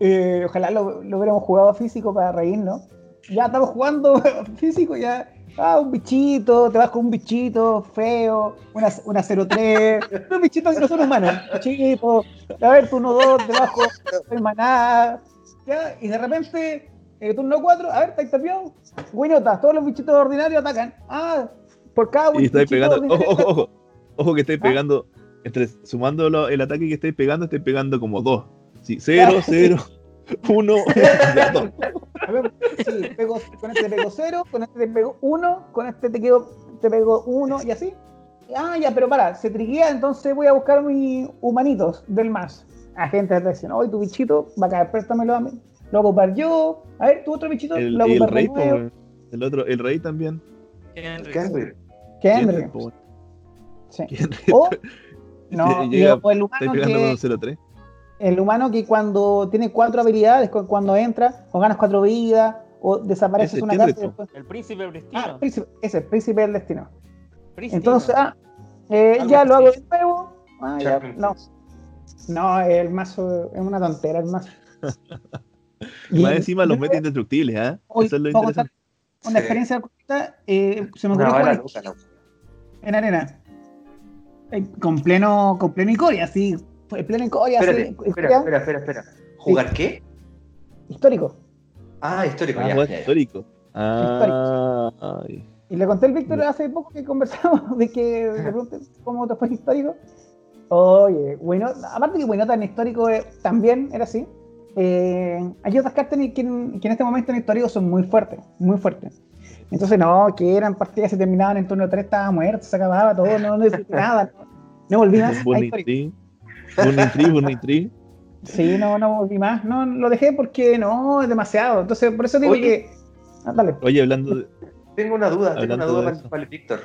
eh, ojalá lo, lo, hubiéramos jugado físico para reírnos. Ya estamos jugando físico, ya. Ah, un bichito, te vas con un bichito feo, una, una 03, un bichito que no son humanos, bichito, a ver, turno 2, debajo, maná, ya, y de repente, eh, turno 4, a ver, está campeón, guinotas, todos los bichitos ordinarios atacan. Ah, por cada uno. Y estáis pegando, ojo, ojo, ojo, ojo que estáis ¿Ah? pegando, entre, sumando el ataque que estáis pegando, estáis pegando como dos. Sí, 0, 0, 1, 2. Sí, pego, con este te pego 0, con este te pego 1, con este te, quedo, te pego 1 y así. Ah, ya, pero para, se triguea, entonces voy a buscar mis humanitos del más. Agente de atracción. Hoy tu bichito va a caer, préstamelo a mí. Lo voy a ocupar yo. A ver, tu otro bichito el, lo voy a ocupar el El otro, el rey también. Henry. Henry. Sí. O, no, o el humano que, el humano que cuando tiene cuatro habilidades, cuando entra, o ganas cuatro vidas, o desapareces una carta. El príncipe del destino. Ah, príncipe, ese, el príncipe del destino. Entonces, ah, eh, ya lo hago de nuevo. Ah, ya, no. No, el mazo es una tontera, el mazo. Más encima los mete indestructibles, ¿eh? Eso es lo interesante. Una experiencia corta, eh, se me ocurrió en arena. Eh, con pleno, con pleno Icoria, así, en pleno Icoria. Espérate, espera, espera, espera, espera. ¿Jugar qué? Histórico. Ah, histórico, ah, ya, Histórico. Ah, Y le conté al Víctor hace poco que conversamos de que le pregunté cómo te fue histórico. Oye, bueno, aparte que bueno, tan histórico eh, también era así. Eh, hay otras cartas que en, que en este momento en histórico son muy fuertes, muy fuertes. Entonces, no, que eran partidas que se terminaban en turno 3, estaba muerto, se acababa todo, no necesitaba nada. No, volví más. Burning Tree, Burning Tree, Sí, no, no volví más. No, lo dejé porque no, es demasiado. Entonces, por eso digo que. Ah, dale. Oye, hablando de. Tengo una duda, tengo una duda para, el Víctor.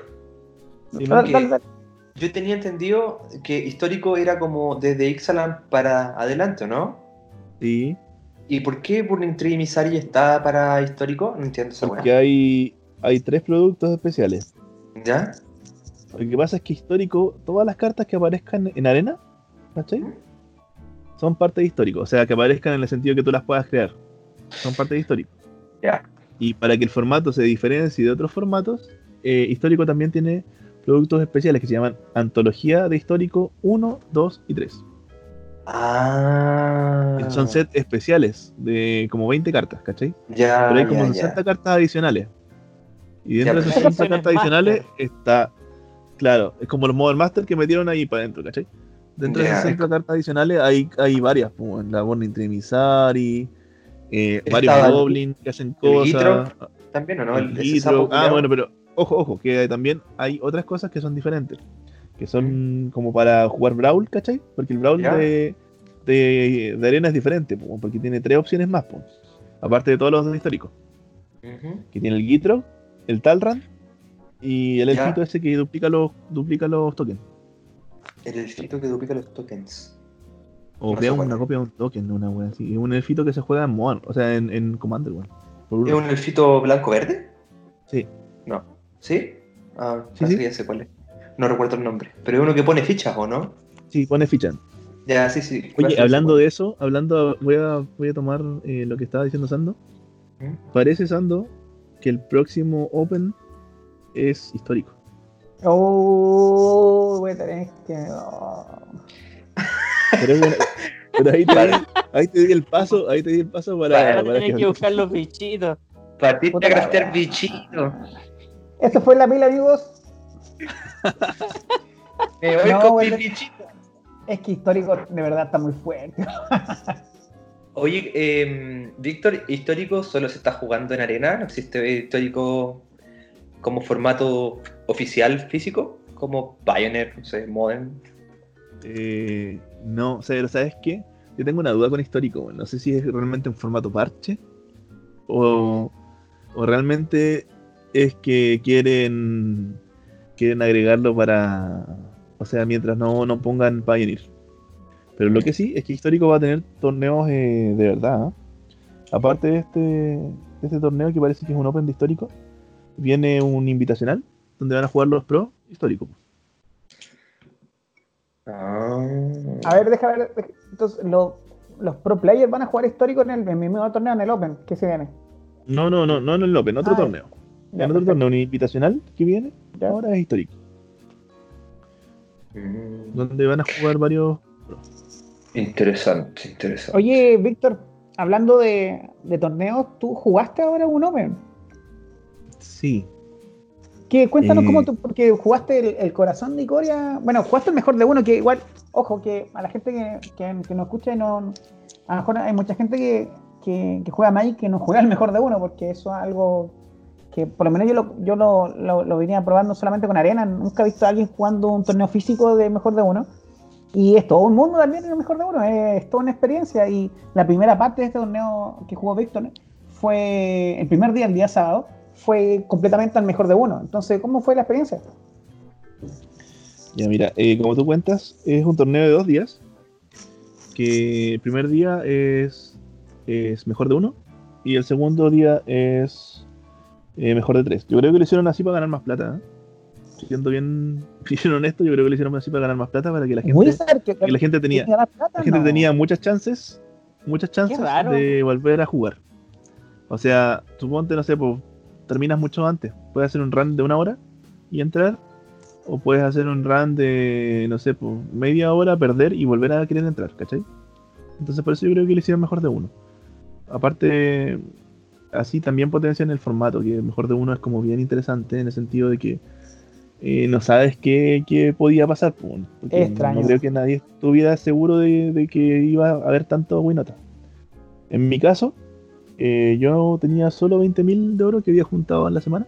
Yo tenía entendido que histórico era como desde Ixalan para adelante, ¿no? Sí. ¿Y por qué Burning Tree Misari está para histórico? No entiendo esa Porque hay, hay tres productos especiales. ¿Ya? Lo que pasa es que histórico, todas las cartas que aparezcan en arena, ¿cachai? Son parte de histórico. O sea, que aparezcan en el sentido que tú las puedas crear. Son parte de histórico. Ya. Y para que el formato se diferencie de otros formatos, eh, histórico también tiene productos especiales que se llaman Antología de Histórico 1, 2 y 3. Ah. Son sets especiales de como 20 cartas, ¿cachai? Ya, Pero hay como 60 cartas adicionales. Y dentro de esas 60 cartas adicionales está, claro, es como los Modern Master que metieron ahí para adentro, ¿cachai? Dentro de esas 60 cartas adicionales hay, hay varias, como en la Born Trimisari, eh, varios Goblins que hacen cosas. También, ¿o no? El, ah, bueno, pero ojo, ojo, que también hay otras cosas que son diferentes que son como para jugar Brawl, ¿cachai? Porque el Brawl de, de, arena es diferente, porque tiene tres opciones más, aparte de todos los históricos. Que tiene el Gitro, el Talrand y el elfito ese que duplica los, duplica los tokens. El elfito que duplica los tokens. O crea una copia de un token, una wea así. Es un elfito que se juega en Moan, o sea, en, en Commander, weón. ¿Es un elfito blanco-verde? Sí. No. ¿Sí? Ah, sí, sí. ya sé cuál es no recuerdo el nombre, pero es uno que pone fichas, ¿o no? Sí, pone fichas. Ya, sí, sí. Oye, hablando de eso, hablando, voy a, voy a tomar eh, lo que estaba diciendo Sando. ¿Mm? Parece, Sando, que el próximo Open es histórico. Oh, voy a tener que. Pero, bueno, pero ahí, te, ahí te di el paso, ahí te di el paso para. Para, tener que, buscar los bichitos. Para ti te craftear bichitos. Esto fue la pila, amigos. Es que histórico de verdad está muy fuerte. Oye, eh, Víctor, histórico solo se está jugando en arena, no existe histórico como formato oficial físico, como Pioneer, no sé, Modern. Eh, no, o sea, ¿sabes qué? Yo tengo una duda con histórico, no sé si es realmente un formato parche o, o realmente es que quieren quieren agregarlo para. O sea, mientras no, no pongan Pioneer. Pero lo que sí es que Histórico va a tener torneos eh, de verdad. ¿eh? Aparte de este, de este torneo que parece que es un Open de Histórico, viene un invitacional donde van a jugar los pros históricos. Ah. A ver, deja ver. Entonces, lo, los pro players van a jugar histórico en el, mismo torneo, en el Open, que se viene. No, no, no, no en el Open, otro ah, torneo. En otro torneo, un invitacional que viene, ahora es histórico. Mm. Donde van a jugar varios. Interesante, interesante. Oye, Víctor, hablando de, torneos, ¿tú jugaste ahora un Open? Sí. ¿Qué, cuéntanos cómo tú, porque jugaste el, corazón de Icoria. Bueno, jugaste el mejor de uno, que igual, ojo, que a la gente que, que, que nos escucha, no, a lo mejor hay mucha gente que, que, juega Magic que no juega el mejor de uno, porque eso es algo que por lo menos yo lo, yo lo, lo, venía probando solamente con arena, nunca he visto a alguien jugando un torneo físico de mejor de uno. Y es todo un mundo también el mejor de uno, es, toda una experiencia. Y la primera parte de este torneo que jugó Víctor fue el primer día, el día sábado, fue completamente al mejor de uno. Entonces, ¿cómo fue la experiencia? Ya, mira, eh, como tú cuentas, es un torneo de dos días. Que el primer día es, es mejor de uno y el segundo día es eh, mejor de tres. Yo creo que lo hicieron así para ganar más plata. ¿eh? Siendo bien, bien honesto, yo creo que lo hicieron así para ganar más plata para que la gente, que, la gente tenía, la gente tenía muchas chances, muchas chances de volver a jugar. O sea, suponte, no sé, pues terminas mucho antes. Puedes hacer un run de una hora y entrar, o puedes hacer un run de, no sé, pues media hora, perder y volver a querer entrar, ¿cachai? Entonces por eso yo creo que lo hicieron mejor de uno. Aparte, así también en el formato, que mejor de uno es como bien interesante en el sentido de que eh, no sabes qué, podía pasar. extraño. No creo que nadie estuviera seguro de, que iba a haber tanto Winota. En mi caso, eh, yo tenía solo 20.000 de oro que había juntado en la semana.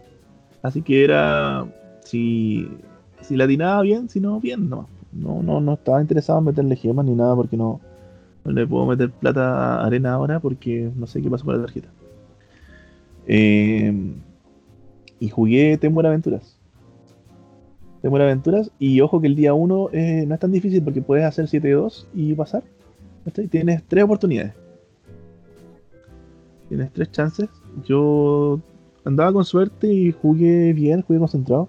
Así que era. Si, si la atinaba bien, si no, bien, no. No, no, no estaba interesado en meterle gemas ni nada porque no, no le puedo meter plata a arena ahora porque no sé qué pasó con la tarjeta. Eh, y jugué Temor Aventuras. Temor Aventuras. Y ojo que el día 1 eh, no es tan difícil porque puedes hacer 7-2 y pasar. Tienes tres oportunidades. Tienes tres chances. Yo andaba con suerte y jugué bien, jugué concentrado.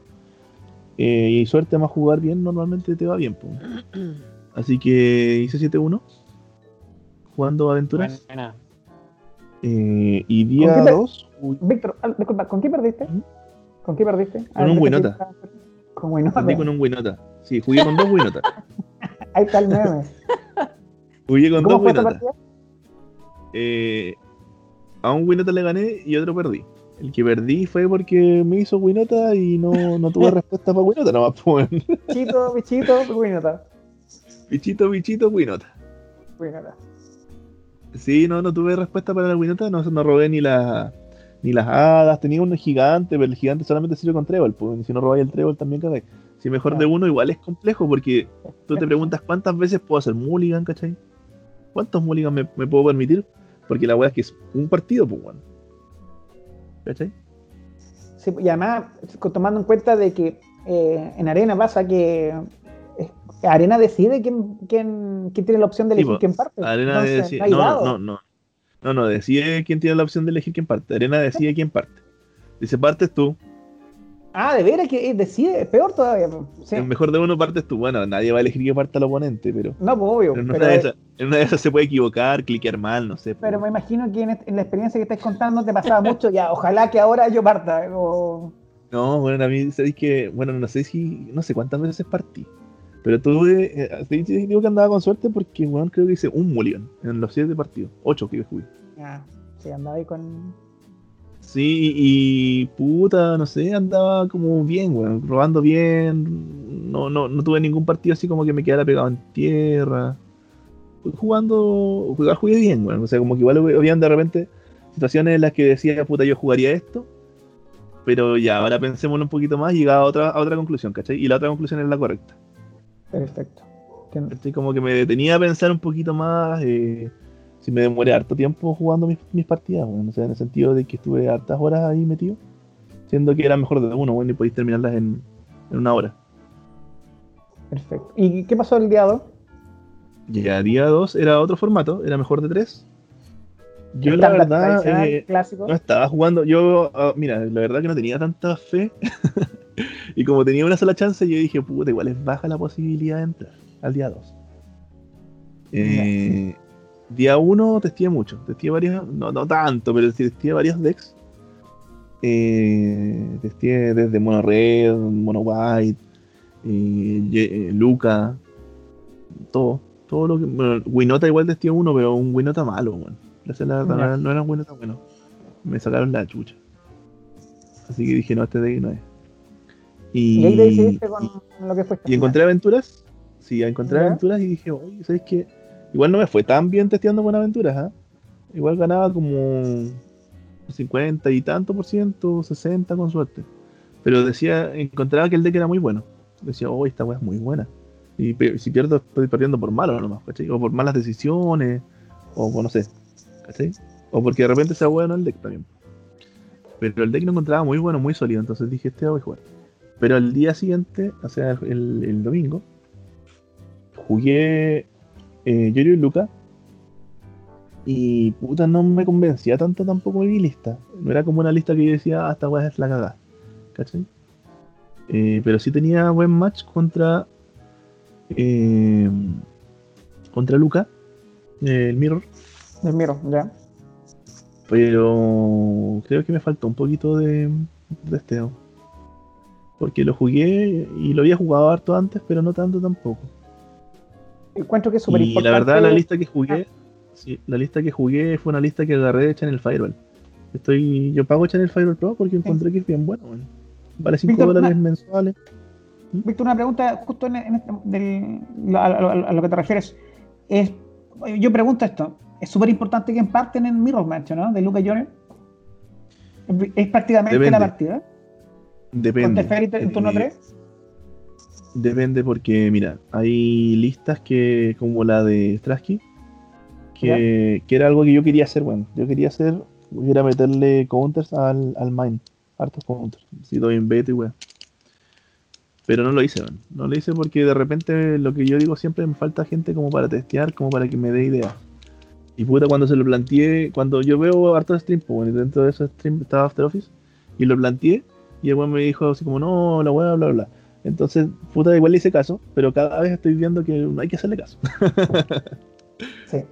Eh, y suerte más jugar bien normalmente te va bien. Así que hice 7-1. Jugando aventuras. Eh, y día 2. Víctor, ah, disculpa, ¿con qué perdiste? ¿Con qué perdiste? Con un Winota. Con Winota. Perdí con un Winota. Sí, jugué con dos Winotas. Ahí está el meme. Jugué con dos Winotas. Eh, a un Winota le gané y otro perdí. El que perdí fue porque me hizo Winota y no, no tuve respuesta para Winota, nomás. Pues. Bichito, bichito, Winota. Bichito, bichito, Winota. Winota. Sí, no, no tuve respuesta para la Winota, no, no robé ni la, ni las hadas. Tenía uno gigante, pero el gigante solamente sirve con trébol. Pues, si no robáis el trébol también cagáis. Si mejor de uno, igual es complejo porque tú te preguntas cuántas veces puedo hacer mulligan, ¿cachai? ¿Cuántos mulligan me, puedo permitir? Porque la weá es que es un partido, pues, bueno. ¿cachai? Sí, y además, tomando en cuenta de que eh, en arena pasa que eh, Arena decide quién, quién, quién, tiene la opción de elegir quién parte. Arena decide. no, no, no, no, no, decide quién tiene la opción de elegir quién parte. Arena decide quién parte. Dice, partes tú. Ah, de veras que decide, peor todavía. El mejor de uno partes tú. Bueno, nadie va a elegir que parta el oponente, pero. No, pues obvio. en, una de esas, se puede equivocar, cliquear mal, no sé. Pero me imagino que en, la experiencia que estás contando te pasaba mucho ya. Ojalá que ahora yo parta. No, bueno, a mí sabéis que. Bueno, no sé si. No sé cuántas veces partí. Pero tuve, eh, digo que andaba con suerte porque, bueno, creo que hice un mulligan en los siete partidos, ocho que jugué. Ah, sí, andaba ahí con... Sí, y puta, no sé, andaba como bien, weón, robando bien, no, no, no tuve ningún partido así como que me quedara pegado en tierra. Jugando, jugar jugué bien, weón, o sea, como que igual habían de repente situaciones en las que decía, puta, yo jugaría esto, pero ya, ahora pensémoslo un poquito más y llegaba a otra, a otra conclusión, ¿cachai? Y la otra conclusión es la correcta. Perfecto. Estoy como que me detenía a pensar un poquito más eh, si me demoré harto tiempo jugando mis, partidas, bueno, o sea, en el sentido de que estuve hartas horas ahí metido, siendo que era mejor de uno, bueno, y podéis terminarlas en, una hora. Perfecto. ¿Y qué pasó el día 2? Ya, día 2 era otro formato, era mejor de 3. Yo la verdad eh, no estaba jugando, yo, ah, mira, la verdad que no tenía tanta fe y como tenía una sola chance, yo dije, puta, igual es baja la posibilidad de entrar al día 2. Eh, día 1 testé mucho, testé varios, no, no tanto, pero testé varios decks. Eh, testé desde Mono Red, Mono White, eh, Luca, todo, todo lo que. Bueno, Winota igual testé uno, pero un Winota malo, bueno. La verdad, no, era un Winota bueno. Me sacaron la chucha. Así que dije, no, este deck no es. Y, ahí te decidiste con lo que fue. Y encontré aventuras. Sí, encontré aventuras y dije, oye, ¿sabes qué? Igual no me fue tan bien testeando con aventuras, ¿ah? Igual ganaba como 50 y tanto por ciento, 60 con suerte. Pero decía, encontraba que el deck era muy bueno. Decía, oh, esta weá es muy buena. Y si pierdo, estoy perdiendo por malo nomás, ¿cachai? O por malas decisiones, o no sé, ¿cachai? O porque de repente sea bueno el deck también. Pero el deck lo encontraba muy bueno, muy sólido, entonces dije, este voy a jugar. Pero al día siguiente, o sea, el, domingo, jugué eh, Yorio y Luca. Y puta, no me convencía tanto tampoco mi lista. No era como una lista que yo decía, ah, esta weá es la cagada. ¿Cachai? Eh, pero sí tenía buen match contra. Eh, contra Luca, el Mirror. El Mirror, ya. Pero creo que me faltó un poquito de, de esteo. Porque lo jugué y lo había jugado harto antes, pero no tanto tampoco. Encuentro que es súper importante. Y la verdad, la lista que jugué, ah. la lista que jugué fue una lista que agarré de Channel Firewall. Estoy, yo pago Channel Firewall Pro porque encontré que es bien bueno. Vale 5 dólares mensuales. ¿Mm? Víctor, una pregunta justo en, este, a, lo que te refieres. Es, yo pregunto esto. Es súper importante que emparten en Mirror Match, ¿no? De Luca Jones. Es prácticamente la partida. Depende. en turno 3? Eh, depende porque, mira, hay listas que, como la de Strasky, que, que, era algo que yo quería hacer, bueno, yo quería hacer, era meterle counters al, al mine, hartos counters, si doy en beta y weón. Pero no lo hice, bueno. no lo hice porque de repente lo que yo digo siempre me falta gente como para testear, como para que me dé idea. Y puta, cuando se lo planteé, cuando yo veo hartos stream, pues, bueno, y dentro de esos stream estaba After Office, y lo planteé, y el weón me dijo así como, no, la weá, bla, bla, bla. Entonces, puta, igual le hice caso, pero cada vez estoy viendo que no hay que hacerle caso. sí.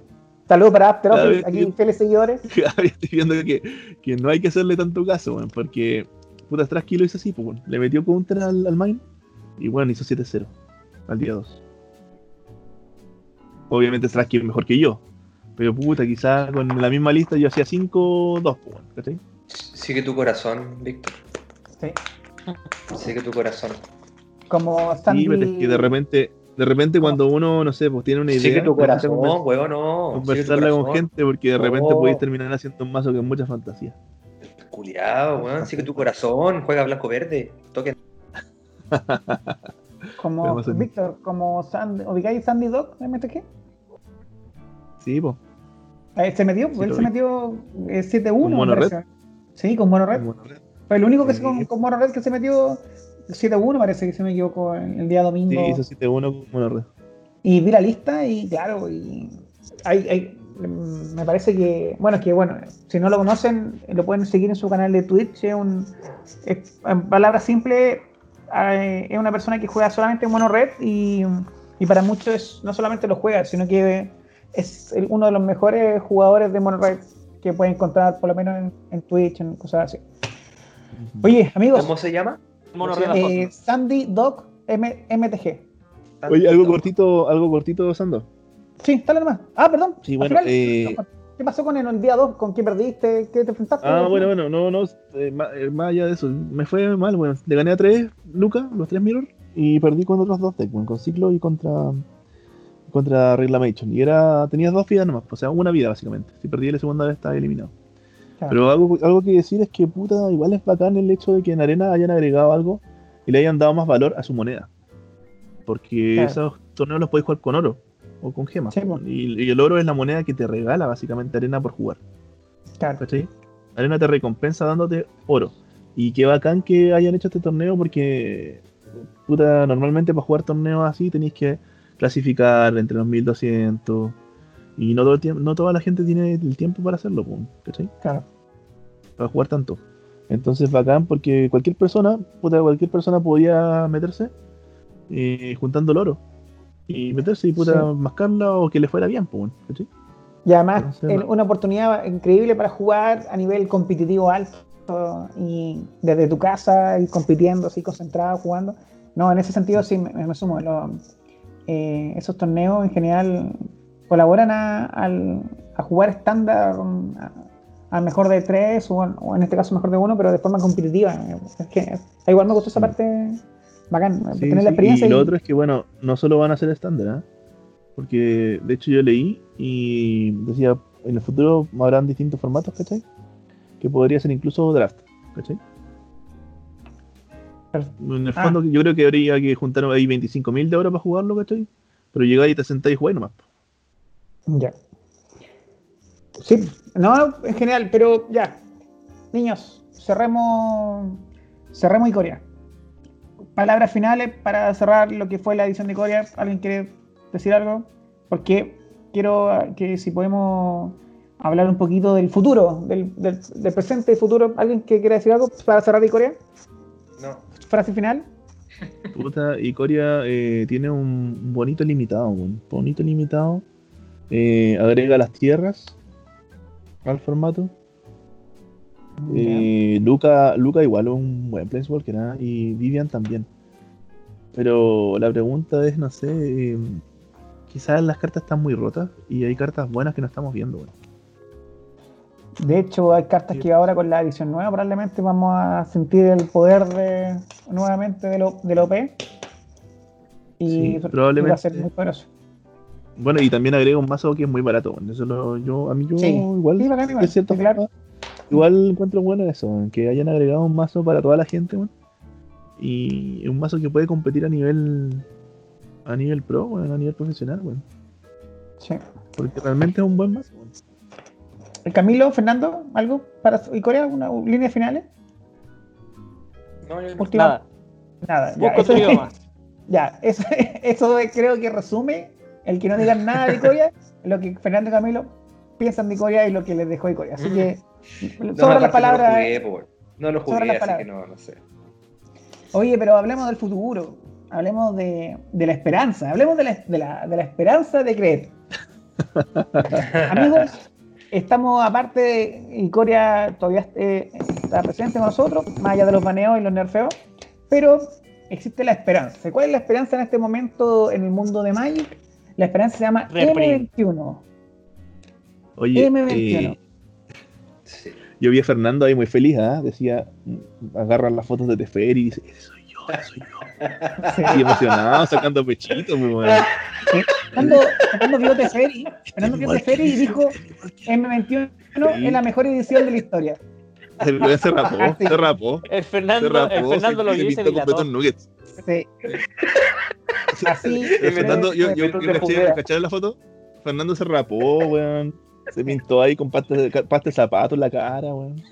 Saludos para After Office, aquí fieles seguidores. Cada vez estoy viendo que, que, no hay que hacerle tanto caso, weón, porque puta, Strasky lo hizo así, pues, bueno. le metió counter al, al mine y bueno, hizo 7-0 al día 2. Obviamente Strasky es mejor que yo, pero puta, quizás con la misma lista yo hacía 5-2, pues, ¿cachai? Sigue tu corazón, Víctor. Sí. Sé que tu corazón. Como Sandy... Sí, pero es que de repente, de repente cuando uno, no sé, pues tiene una idea. Sigue tu corazón, huevo, no. Conversarla con gente porque de repente podéis terminar haciendo un mazo con mucha fantasía. Culiado, weón. Sigue tu corazón. Juega blanco-verde. Toque. como Víctor, como Sandy, ¿ubicáis Sandy Dog de MTG? Sí, pues. Se metió, él se metió 7-1. Eh, ¿Con Mono Red? Sí, con Mono Red. Con Mono Red. Fue el único que se, con, con Mono Red que se metió 7-1, parece que se me equivoco, el día domingo. Sí, hizo 7-1 con Mono Red. Y vi la lista y claro, y hay, hay, me parece que, bueno, es que bueno, si no lo conocen, lo pueden seguir en su canal de Twitch. Es un, en palabras simples, eh, es una persona que juega solamente en Mono Red y, y para muchos es, no solamente lo juega, sino que es uno de los mejores jugadores de Mono Red que pueden encontrar por lo menos en, en Twitch, en cosas así. Oye, amigos. ¿Cómo se llama? Eh, Sandy Dog MTG. Oye, algo cortito, algo cortito, Sando. Sí, dale nomás. Ah, perdón. Sí, bueno, eh... ¿Qué pasó con el, día 2? ¿Con quién perdiste? ¿Qué te enfrentaste? Ah, bueno, bueno, no, no, eh, eh, más, allá de eso, me fue mal, bueno, le gané a tres, Lucas, los tres Mirror, y perdí con otros dos decks, con Ciclo y contra contra Reclamation. Y era, tenías dos vidas nomás, o sea, una vida básicamente. Si perdí la segunda vez estaba eliminado. Pero algo, algo que decir es que puta, igual es bacán el hecho de que en Arena hayan agregado algo y le hayan dado más valor a su moneda. Porque esos torneos los podéis jugar con oro o con gemas. y, el oro es la moneda que te regala básicamente Arena por jugar. Claro. Arena te recompensa dándote oro. Y qué bacán que hayan hecho este torneo porque puta, normalmente para jugar torneos así tenéis que clasificar entre los 1200 y no, todo el tiempo, no toda la gente tiene el tiempo para hacerlo, ¿cachai? Claro. Para jugar tanto. Entonces bacán porque cualquier persona, puta, cualquier persona podía meterse eh, juntando el oro. Y meterse y puta mascarla o que le fuera bien, ¿cachai? Y además, una oportunidad increíble para jugar a nivel competitivo alto y desde tu casa, ir compitiendo, así concentrado, jugando. No, en ese sentido sí me, sumo. Eh, esos torneos en general colaboran a, jugar estándar al mejor de tres o, en este caso mejor de uno, pero de forma competitiva. Es que igual me gustó esa parte bacán, tener la experiencia. Y, lo otro es que, bueno, no solo van a ser estándar, ¿eh? porque de hecho yo leí y decía, en el futuro habrán distintos formatos, ¿cachai? Que podría ser incluso draft, ¿cachai? En el fondo, ah. yo creo que habría que juntar ahí 25.000 de horas para jugarlo, ¿cachai? Pero llegáis y te sentáis y jugáis nomás. Ya. Sí, no, en general, pero ya. Niños, cerremos. Cerremos y Corea. Palabras finales para cerrar lo que fue la edición de Corea. ¿Alguien quiere decir algo? Porque quiero que si podemos hablar un poquito del futuro, del, presente y futuro. ¿Alguien que quiera decir algo para cerrar y Corea? No. Frase final. Puta, y Corea eh, tiene un bonito limitado, un bonito limitado. Eh, agrega las tierras al formato. Eh, Luca, Luca igual un buen planeswalker ¿no? y Vivian también. Pero la pregunta es, no sé, em, quizás las cartas están muy rotas y hay cartas buenas que no estamos viendo. De hecho, hay cartas que ahora con la edición nueva probablemente vamos a sentir el poder de nuevamente de lo, del OP. Y probablemente. va a ser muy poderoso. Bueno, y también agrega un mazo que es muy barato. Eso lo, yo, a mí yo igual, es cierto, igual encuentro bueno eso, que hayan agregado un mazo para toda la gente, y un mazo que puede competir a nivel a nivel pro, a nivel profesional, bueno. Sí. Porque realmente es un buen mazo. ¿El Camilo, Fernando, algo para y Corea, alguna línea finales? No, yo nada. Nada. Ya, eso, ya eso, eso creo que resume el que no diga nada de Corea, lo que Fernando Camilo piensan de Corea y lo que les dejó de Corea. Así que, sobre las palabras. No lo jugué, así que no, no sé. Oye, pero hablemos del futuro, hablemos de, de la esperanza, hablemos de la, de la, de la esperanza de creer. Amigos, estamos aparte, y Corea todavía eh, está presente con nosotros, más allá de los baneos y los nerfeos, pero existe la esperanza. ¿Cuál es la esperanza en este momento en el mundo de Magic? La esperanza se llama M21. Oye, M21. Eh, yo vi a Fernando ahí muy feliz, ¿ah? decía, agarra las fotos de Teferi y dice, soy yo, soy yo. Sí. emocionado, sacando pechitos, muy bueno. Fernando, Fernando vio Teferi, Fernando vio Teferi y dijo, M21 es la mejor edición de la historia. Se, se rapó, ah, se rapó. El Fernando, rapó, el Fernando lo vio y se dilató. Sí. Así. Fernando, yo, yo, caché, la foto. Fernando se rapó, weón. Se pintó ahí con pasta de, pasta de zapatos en la cara, weón.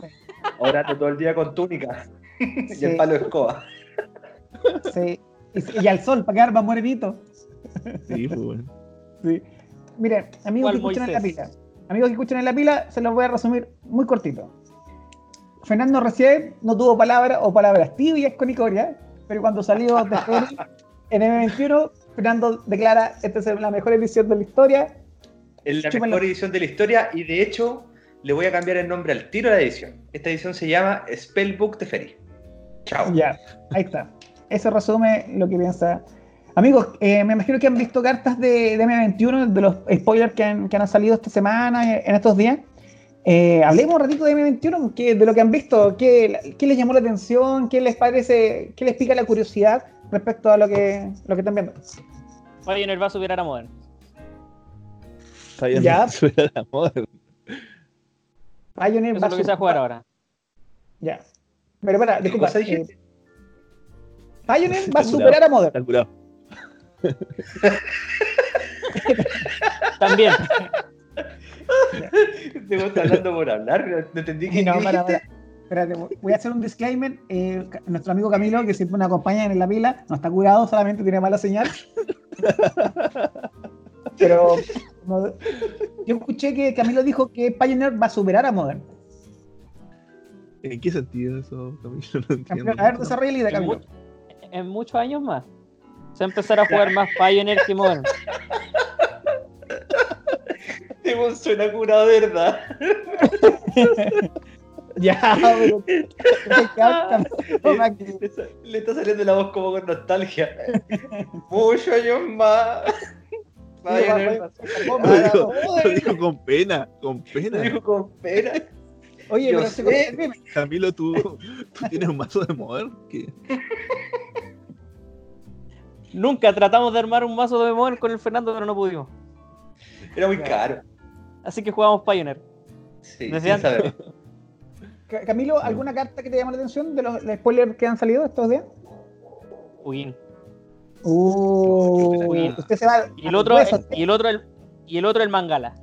Ahora todo el día con túnica. Y el palo de escoba. Sí. Y, al sol, para quedar más morenito. Sí, pues bueno. Sí. Miren, amigos que escuchan en la pila. Amigos que escuchan en la pila, se los voy a resumir muy cortito. Fernando recién no tuvo palabras o palabras tibias con Icoria, pero cuando salió de en M21, Fernando declara, esta es la mejor edición de la historia. Es la mejor edición de la historia y de hecho le voy a cambiar el nombre al tiro de la edición. Esta edición se llama Spellbook Teferi. Chao. Ya, ahí está. Eso resume lo que piensa. Amigos, eh, me imagino que han visto cartas de, M21, de los spoilers que han, que han salido esta semana, en estos días. Eh, hablemos un ratito de M21, de lo que han visto, ¿qué, ¿qué, les llamó la atención? ¿Qué les parece? ¿Qué les pica la curiosidad respecto a lo que, lo que están viendo? Pioneer va a subir a Modern. Pioneer va a subir a Modern. Pioneer va a subir a jugar ahora. Ya. Pero espera, disculpa. Eh, Pioneer va a superar a Modern. También. Te está hablando por hablar, no entendí que. No, para, Espérate, voy a hacer un disclaimer. Eh, nuestro amigo Camilo, que siempre nos acompaña en la pila, no está curado, solamente tiene mala señal. Pero yo escuché que Camilo dijo que Pioneer va a superar a Modern. ¿En qué sentido eso, Camilo? a ver, desarrolla la idea, Camilo. En, muchos años más. Se va a empezar a jugar más Pioneer que Modern. Suena curado, ¿verdad? ya, pero. le, está saliendo la voz como con nostalgia. Muchos años más. Lo dijo, con pena, con pena. Lo dijo con pena. Oye, pero sé. Camilo, ¿tú, tú tienes un mazo de mover. Nunca tratamos de armar un mazo de mover con el Fernando, pero no pudimos. Era muy caro. Así que jugamos Pioneer. Sí, Camilo, ¿alguna carta que te llama la atención de los spoilers que han salido estos días? Ugin. Uh, usted se va y el otro, y el otro, el, y el otro el Mangala.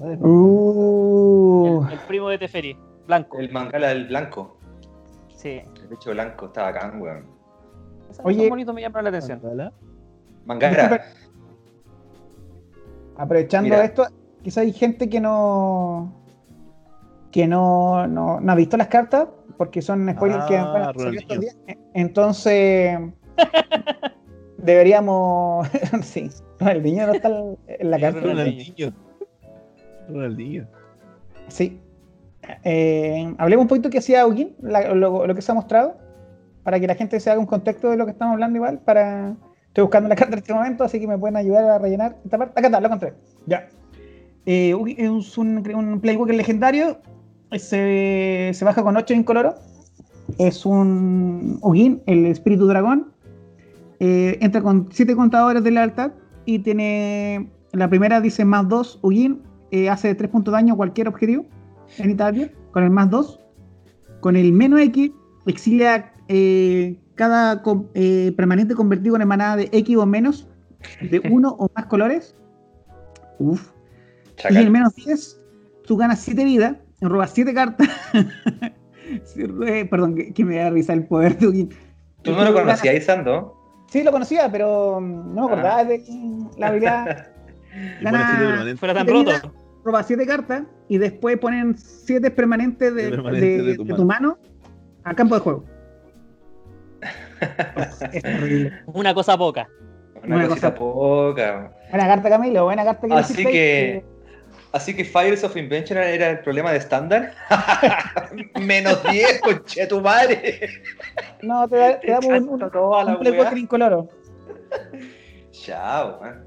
Uh. El, primo de Teferi, blanco. El Mangala del blanco. Sí. El hecho blanco está acá, weón. Oye, bonito me llama la atención. Mangala. Aprovechando esto, quizá hay gente que no que no, no, no, ha visto las cartas porque son spoilers que han ah, estos días. Entonces deberíamos sí, niño no está en la carta. Ronaldinho. Ronaldinho. Sí. Eh, hablemos un poquito que hacía Augin, lo, lo, que se ha mostrado, para que la gente se haga un contexto de lo que estamos hablando igual, para Estoy buscando la carta en este momento, así que me pueden ayudar a rellenar esta parte. Acá está, lo encontré. Ya. Eh, es un, un Playwalker legendario. Se, se, baja con 8 incoloro. Es un Ugin, el espíritu dragón. Eh, entra con 7 contadores de lealtad y tiene. La primera dice más 2 Ugin. Eh, hace 3 puntos de daño a cualquier objetivo en Italia. Con el más 2. Con el menos X, exilia eh, cada eh, permanente convertido en emanada de X o menos de uno o más colores. Uf. Y en menos 10, tú ganas 7 vidas, robas 7 cartas. Perdón, que, me da risa el poder de Ugin. ¿Tú no lo conocías, Isando? Sí, lo conocía, pero no me acordaba ah. de la habilidad. Gana, fuera tan roto. roba 7 cartas y después ponen 7 permanentes de, de, tu, tu mano a campo de juego es Una cosa poca. Una, cosa poca. Buena carta, Camilo, buena carta que Así que. Así que Fires of Invention era el problema de estándar. Menos 10, conche tu madre. No, te, damos un, un, un Play incoloro. Chao, man.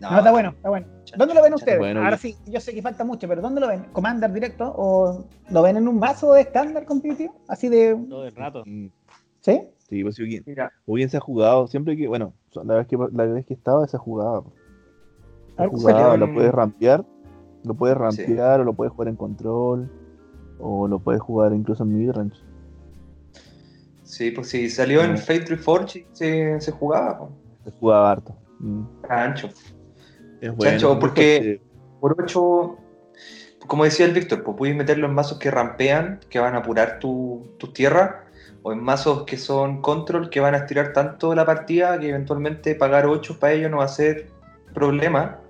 No, está bueno, está bueno. ¿Dónde lo ven ustedes? Ahora sí, yo sé que falta mucho, pero ¿dónde lo ven? ¿Commander directo o lo ven en un vaso de estándar competitivo? Así de. Todo el rato. ¿Sí? Sí, pues se ha jugado, siempre que, bueno, la vez que, la vez que estaba se jugaba. Se jugaba, lo puedes rampear, lo puedes rampear o lo puedes jugar en control, o lo puedes jugar incluso en midrange. Sí, pues sí, salió en Fate Reforged se, se jugaba. Se jugaba harto. Mm. Ancho. Es bueno. porque por 8, como decía el Víctor, pues puedes meterlo en mazos que rampean, que van a apurar tu, tu tierra o en mazos que son control que van a estirar tanto la partida que eventualmente pagar 8 para ellos no va a ser problema.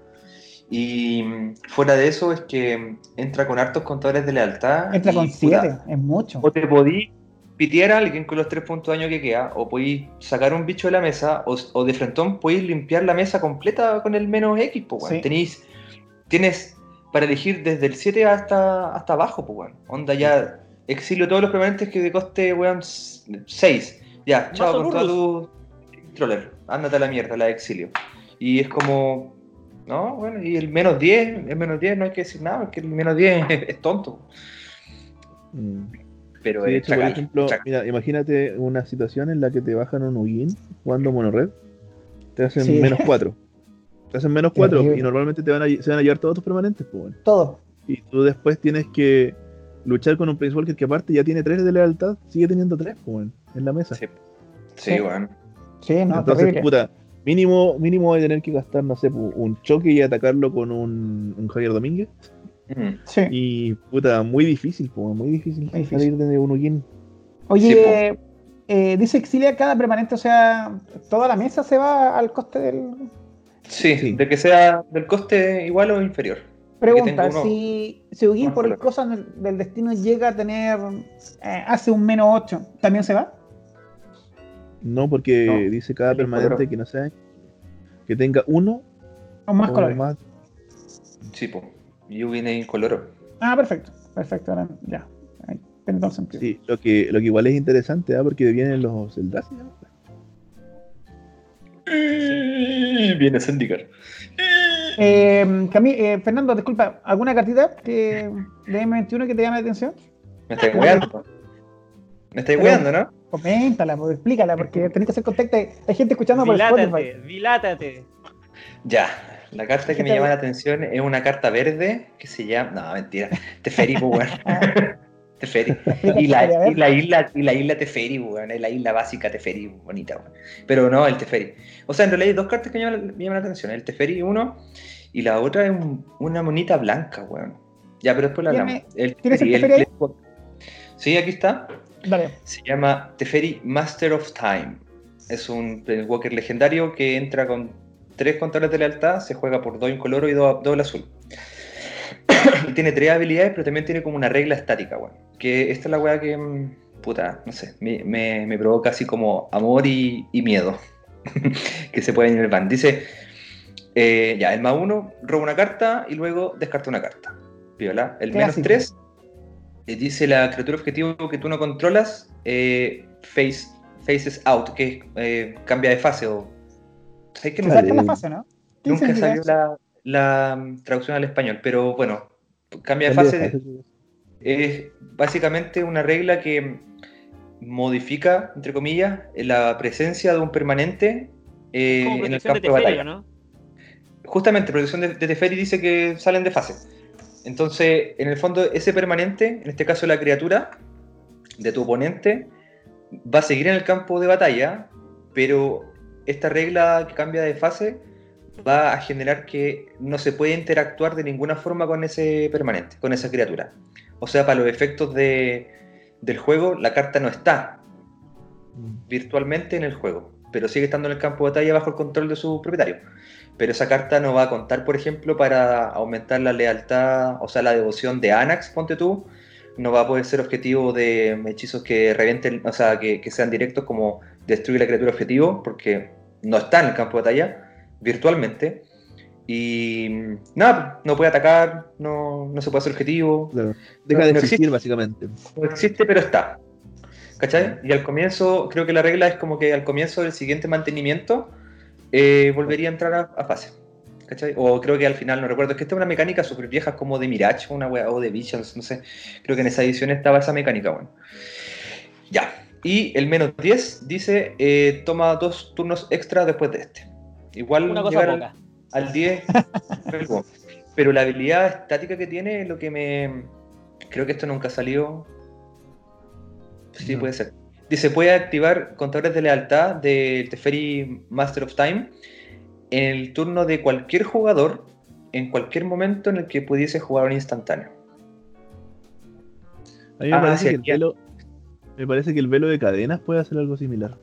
Y fuera de eso es que entra con hartos contadores de lealtad. Entra con 7, es mucho. O te podí pitear a alguien con los 3 puntos de daño que queda, o podéis sacar un bicho de la mesa, o, de frentón podéis limpiar la mesa completa con el menos X, pues, Tenéis, tienes para elegir desde el 7 hasta, hasta abajo, pues, Onda ya exilio todos los permanentes que de coste, weón, 6. Ya, chao con todo tu controller. Ándate a la mierda, la exilio. Y es como, no, bueno, y el menos 10, el menos 10 no hay que decir nada, porque el menos 10 es, tonto. Mm. Pero sí, por ejemplo, mira, imagínate una situación en la que te bajan un Ugin jugando monored, te hacen menos 4. Te hacen menos 4 y normalmente te van a, se van a llevar todos tus permanentes, pues bueno. Todo. Y tú después tienes que luchar con un Prince Walker que aparte ya tiene 3 de lealtad, sigue teniendo 3, pues, en la mesa. Sí, sí, bueno. Sí, no, Entonces, puta, mínimo, mínimo de tener que gastar, no sé, un choque y atacarlo con un, un Javier Domínguez. Sí. Y puta, muy difícil, pues, muy difícil, salir de uno quien. Oye, eh, dice Exilia cada permanente, o sea, toda la mesa se va al coste del. Sí, sí, de que sea del coste igual o inferior. Pregunta, si, si Ugin por el cosa del destino llega a tener, eh, hace un menos 8, ¿también se va? No, porque dice cada permanente que no sea, que tenga uno o más colores. Sí, pues. Yu viene incoloro. Ah, perfecto. Perfecto, ya. Ahí, tiene todo sentido. Sí, lo que, lo que igual es interesante, ¿ah? porque vienen los Eldacias. Viene Zendikar. Eh, eh, Fernando, disculpa, ¿alguna cartita que, de M21 que te llame la atención? Me estáis weando. Me estáis weando, ¿no? Coméntala, pues, explícala, porque tenés que hacer contacto. Hay gente escuchando por Spotify. Dilátate. Ya, la carta que me llama la atención es una carta verde que se llama. No, mentira. Teferi, pues, Teferi. Y la, y la, isla, y la isla Teferi, weón. Es la isla básica Teferi, bonita, weón. Pero no, el Teferi. O sea, en realidad hay dos cartas que me llaman, me llaman la atención. El Teferi, uno, y la otra es una monita blanca, weón. Ya, pero después la hablamos. El Teferi, el Teferi Sí, aquí está. Dale. Se llama Teferi Master of Time. Es un Walker legendario que entra con tres contadores de lealtad, se juega por dos incoloro y dos doble azul. Y tiene tres habilidades, pero también tiene como una regla estática, weón. Que esta es la weá que, mm, puta, no sé, me, me, provoca así como amor y, miedo. que se puede en el ban. Dice, eh, ya, el más uno roba una carta y luego descarta una carta. Viola. El menos tres eh, dice la criatura objetivo que tú no controlas, eh, face, faces out, que cambia de fase o que no fase, ¿no? Nunca salió la, mm, traducción al español, pero bueno, cambia de fase. Es básicamente una regla que modifica, entre comillas, la presencia de un permanente eh, en el campo de, batalla. ¿no? Justamente, protección de, de Teferi dice que salen de fase. Entonces, en el fondo, ese permanente, en este caso la criatura de tu oponente, va a seguir en el campo de batalla, pero esta regla que cambia de fase va a generar que no se puede interactuar de ninguna forma con ese permanente, con esa criatura. O sea, para los efectos de, del juego, la carta no está mm. virtualmente en el juego, pero sigue estando en el campo de batalla bajo el control de su propietario. Pero esa carta no va a contar, por ejemplo, para aumentar la lealtad, o sea, la devoción de Anax, ponte tú, no va a poder ser objetivo de hechizos que revienten, o sea, que, que sean directos como destruir la criatura objetivo, porque no está en el campo de batalla virtualmente. Y nada, no puede atacar, no, se puede hacer objetivo. Deja de existir, básicamente. No existe, pero está. ¿Cachai? Y al comienzo, creo que la regla es como que al comienzo del siguiente mantenimiento eh, volvería a entrar a, fase. ¿Cachai? O creo que al final, no recuerdo, es que esta es una mecánica súper vieja como de Mirage una o de Visions, no sé. Creo que en esa edición estaba esa mecánica, bueno. Ya, y el menos 10 dice, eh, toma dos turnos extra después de este. Igual Una cosa Al, 10, pero la habilidad estática que tiene es lo que me... Creo que esto nunca salió. Sí, puede ser. Dice, puede activar contadores de lealtad del Teferi Master of Time en el turno de cualquier jugador en cualquier momento en el que pudiese jugar un instantáneo. A mí me ah, parece que el me parece que el velo de cadenas puede hacer algo similar.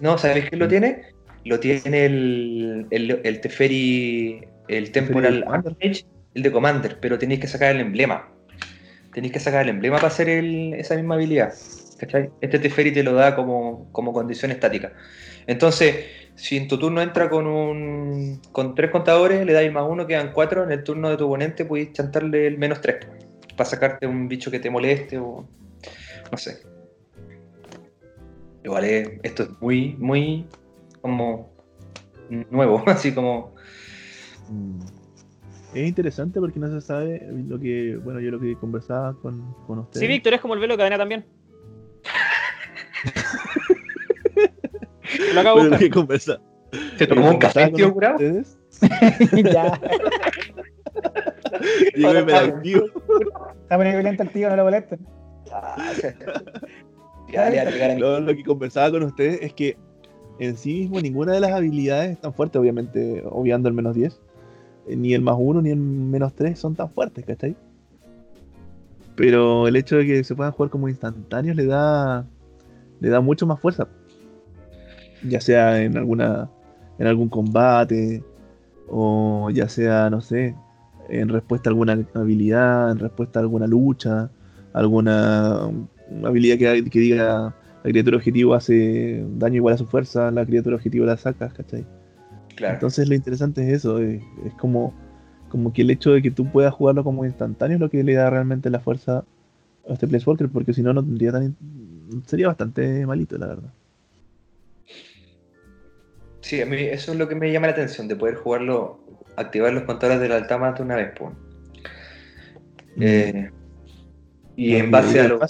No, ¿sabes quién lo tiene? Lo tiene el, el, Teferi, el Temporal Armage, el de Commander, pero tenéis que sacar el emblema. Tenéis que sacar el emblema para hacer esa misma habilidad. ¿cachai? Este Teferi te lo da como, como condición estática. Entonces, si en tu turno entra con un con tres contadores, le dais más uno, quedan cuatro, en el turno de tu oponente podéis chantarle el menos tres para sacarte un bicho que te moleste o no sé. Igual esto es muy, muy como nuevo, así como... Mm. Es interesante porque no se sabe lo que, bueno, yo lo que conversaba con, con ustedes. Sí, Víctor, es como el velo cadena también. lo acabo de buscar. ¿Se tomó un café, tío, curado? ya. Llegó hiperactivo. Está muy violento el tío, no lo molesten. Ah, lo, que conversaba con ustedes es que en sí mismo ninguna de las habilidades es tan fuerte, obviamente, obviando el menos 10. Eh, ni el más 1 ni el menos 3 son tan fuertes, ¿cachai? Pero el hecho de que se puedan jugar como instantáneos le da. le da mucho más fuerza. Ya sea en alguna. en algún combate. O ya sea, no sé. En respuesta a alguna habilidad, en respuesta a alguna lucha, alguna una habilidad que, que, diga la criatura objetivo hace daño igual a su fuerza, la criatura objetivo la sacas, ¿cachai? Claro. Entonces lo interesante es eso, es, como como que el hecho de que tú puedas jugarlo como instantáneo es lo que le da realmente la fuerza a este Walker, porque si no, no tendría tan. sería bastante malito, la verdad. Sí, a mí eso es lo que me llama la atención, de poder jugarlo, activar los contadores del Altama de una vez, pues. y en base a lo.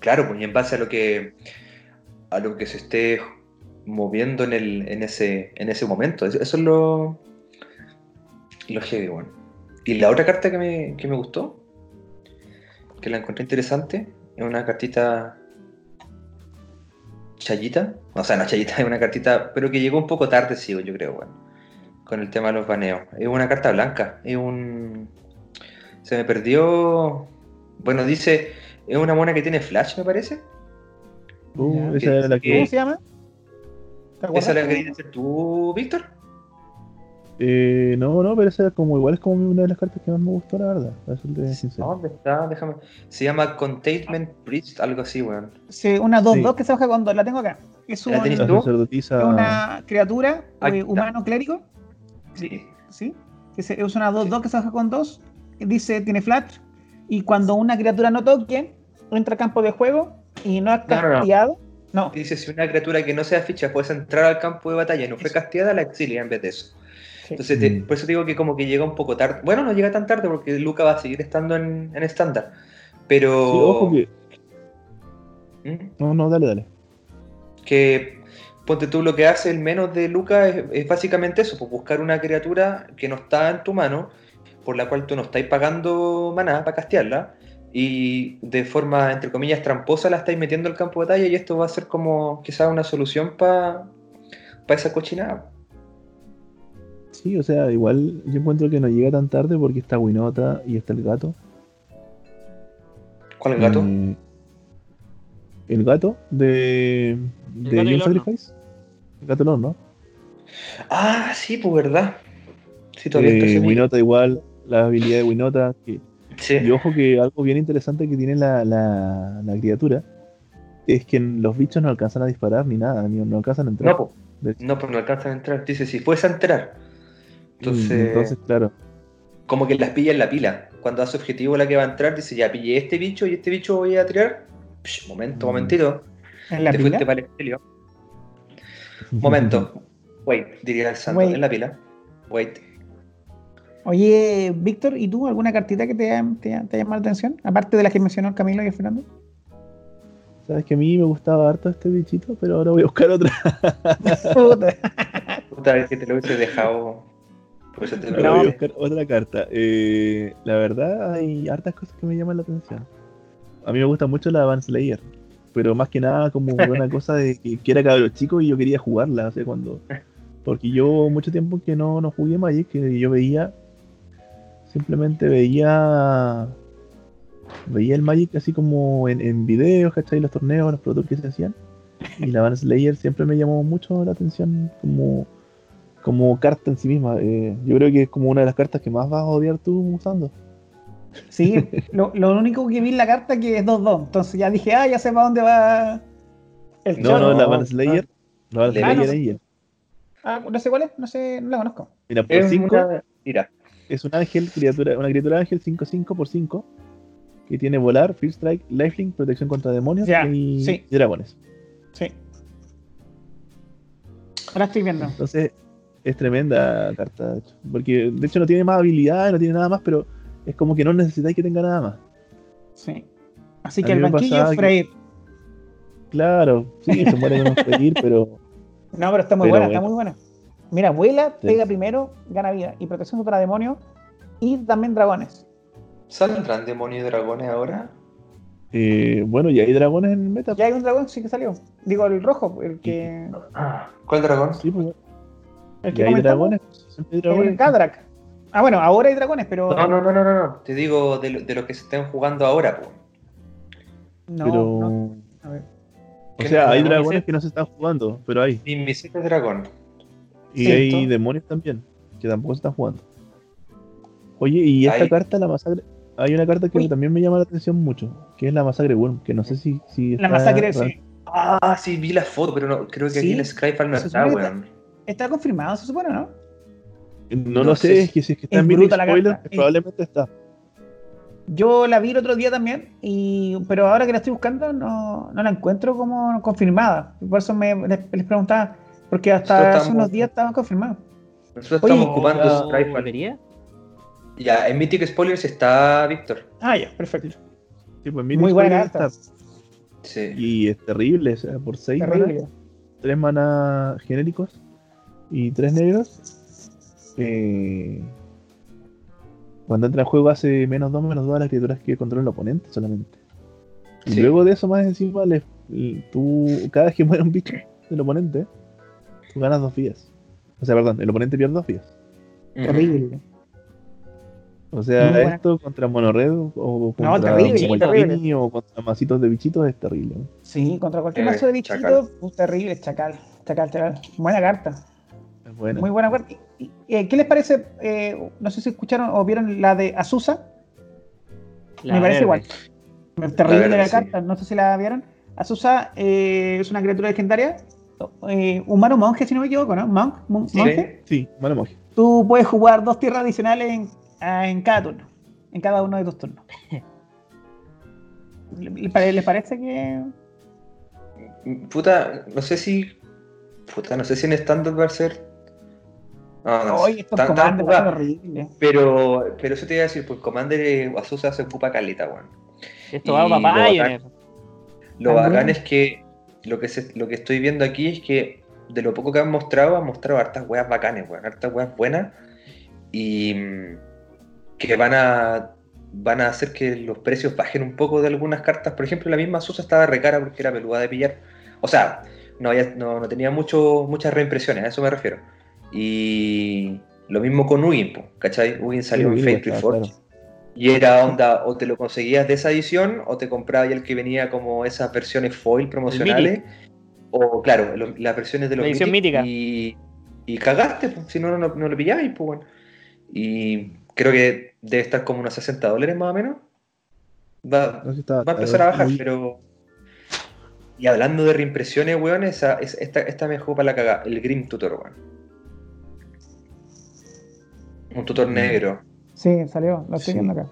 Claro, pues, y en base a lo que. a lo que se esté moviendo en, el, en, ese, en ese momento. Eso, es lo. lo heavy, bueno. Y la otra carta que me, que me gustó, que la encontré interesante, es una cartita Chayita, o sea, no Chayita, es una cartita, pero que llegó un poco tarde, sí, yo creo, bueno, con el tema de los baneos. Es una carta blanca, es un... Se me perdió... Bueno, dice, es una mona que tiene flash, me parece. Uh, esa la que... ¿Cómo se llama? ¿Esa la querías hacer tú, Víctor? Eh, no, no, pero esa es como igual es como una de las cartas que más me gustó, la verdad. ¿Dónde está? Déjame. Se llama Containment Priest, algo así, weón. Sí, una 2-2 que se baja cuando la tengo acá. Es, un, es una criatura eh, humano clérigo. Sí. Sí. Es, es una 2-2 que se baja con 2. Dice, tiene flash. Y cuando una criatura no toque, entra a campo de juego y no ha casteado. No, Dice, si una criatura que no sea ficha puede entrar al campo de batalla y no fue casteada, la exilia en vez de eso. Entonces, mm. por eso digo que como que llega un poco tarde. Bueno, no llega tan tarde porque Luca va a seguir estando en estándar. pero... ojo que... ¿Mm? No, no, dale, dale. Que, ponte tú, lo que hace el menos de Luca es, básicamente eso, pues buscar una criatura que no está en tu mano, por la cual tú no estáis pagando maná para castearla, y de forma, entre comillas, tramposa la estáis metiendo al campo de batalla, y esto va a ser como quizás una solución para esa cochinada. Sí, o sea, igual yo encuentro que no llega tan tarde porque está Winota y está el gato. ¿Cuál es el gato? Eh, el gato de, de John Sacrifice. El gato no, ¿no? Ah, sí, pues verdad. Sí, todavía eh, Winota igual, la habilidad de Winota. Que, Y ojo que algo bien interesante que tiene la, la, la, criatura es que los bichos no alcanzan a disparar ni nada, ni no alcanzan a entrar. No, pues no, no alcanzan a entrar. Dice, si puedes entrar entonces, claro. Como que las pilla en la pila. Cuando hace objetivo la que va a entrar, dice, ya pillé este bicho y este bicho voy a tirar. momento, mm. momentito. ¿En la pila? Para el momento. Wait, diría el santo. En la pila. Wait. Oye, Víctor, ¿y tú alguna cartita que te, te, te llama la atención? Aparte de las que mencionó Camilo y Fernando. Sabes que a mí me gustaba harto este bichito, pero ahora voy a buscar otra. Puta. Puta, vez que te lo hubiese dejado voy a buscar otra carta. Eh, la verdad, hay hartas cosas que me llaman la atención. A mí me gusta mucho la Advance Layer, pero más que nada como una cosa de que, era cabrón chico y yo quería jugarla. O sea, cuando. Porque yo mucho tiempo que no, no jugué Magic, que yo veía. Simplemente veía. Veía el Magic así como en, en videos, ¿cachai? Los torneos, los productos que se hacían. Y la Advance Layer siempre me llamó mucho la atención como como carta en sí misma. Eh, yo creo que es como una de las cartas que más vas a odiar tú usando. Sí, lo, único que vi en la carta que es 2-2. Entonces ya dije, ah, ya sé para dónde va el No, no, la Van Slayer. La Van Slayer ah, no, ah, no sé cuál es, no sé, no la conozco. Mira, por 5. Mira. Es un ángel, criatura, una criatura ángel 5-5 por 5 que tiene volar, Fear Strike, Lifelink, protección contra demonios y, dragones. Sí. Ahora estoy viendo. Entonces, es tremenda carta, porque de hecho no tiene más habilidades, no tiene nada más, pero es como que no necesitáis que tenga nada más. Sí. Así que el banquillo es Freyr. Claro, sí, se muere de no pero. No, pero está muy buena, está muy buena. Mira, vuela, pega primero, gana vida y protección contra demonios y también dragones. ¿Saldrán demonios y dragones ahora? Eh, bueno, ya hay dragones en el meta. Ya hay un dragón, sí que salió. Digo, el rojo, el que. ¿Cuál dragón? Sí, pues, ¿Y hay dragones? El Kadrak. Ah, bueno, ahora hay dragones, pero. No, no, no, no, no. Te digo de, lo, que se estén jugando ahora, pues. No, pero... A ver. O sea, hay dragones que no se están jugando, pero hay. Y mi es dragón. Y hay demonios también, que tampoco se están jugando. Oye, y esta carta, la masacre. Hay una carta que también me llama la atención mucho, que es la masacre Worm, que no sé si. si la masacre, sí. Ah, sí, vi la foto, pero no, creo que aquí en Skype no está, weón. Está confirmado, se supone, ¿no? No, lo sé, es que si es que está en bruta spoiler, probablemente está. Yo la vi el otro día también, y, pero ahora que la estoy buscando no, no la encuentro como confirmada. Por eso me, les, preguntaba, porque hasta hace unos días estaban confirmados. Nosotros estamos ocupando Skyfall. Ya, en Mythic Spoilers está Víctor. Ah, ya, perfecto. Sí, pues Muy buena está. Sí. Y es terrible, o sea, por 6 manas, 3 manas genéricos y 3 negros. Eh, cuando entra en juego hace menos 2, menos 2 a las criaturas que controla el oponente solamente. Y luego de eso, más encima, le, tú, cada vez que muere un bicho del oponente, tú ganas 2 vías. O sea, perdón, el oponente pierde 2 vías. Horrible. O sea, esto contra Monored o contra terrible, o contra masitos de bichitos es terrible. Sí, contra cualquier mazo de bichitos, es terrible, chacal, chacal, chacal. Buena carta. Muy buena carta. Eh, ¿Qué les parece? Eh, no sé si escucharon o vieron la de Azusa. Me parece igual. Terrible la, carta, no sé si la vieron. Azusa eh, es una criatura legendaria. Humano monje, si no me equivoco, ¿no? Monk, monje. Sí, humano monje. Tú puedes jugar dos tierras adicionales en, en cada turno. En cada uno de tus turnos. ¿Les parece que.? Puta, no sé si. Puta, no sé si en estándar va a ser no, no, Oye, tan, tan horrible. Pero, pero eso te iba a decir, pues Commander Azusa se ocupa caleta, weón. Esto va a papá, Lo bacán es que lo que, se, lo que estoy viendo aquí es que de lo poco que han mostrado, han mostrado hartas weas bacanes, weón, hartas weas buenas y mm, que van a van a hacer que los precios bajen un poco de algunas cartas. Por ejemplo, la misma Azusa estaba recara porque era peluda de pillar. O sea, no, no, no tenía mucho, muchas reimpresiones, a eso me refiero. Y lo mismo con Ugin, ¿cachai? Ugin salió en Fate Reforged. Y era onda, o te lo conseguías de esa edición, o te comprabas el que venía como esas versiones foil promocionales. O claro, las versiones de los la edición mítica. Y, cagaste, si no, no, lo pillabais, pues bueno. Y creo que debe estar como unos 60 dólares más o menos. Va, a empezar a bajar, pero. Y hablando de reimpresiones, weón, esa, esta, esta me para la cagada, el Grim Tutor, weón. Un tutor negro. Sí, salió, lo estoy viendo acá.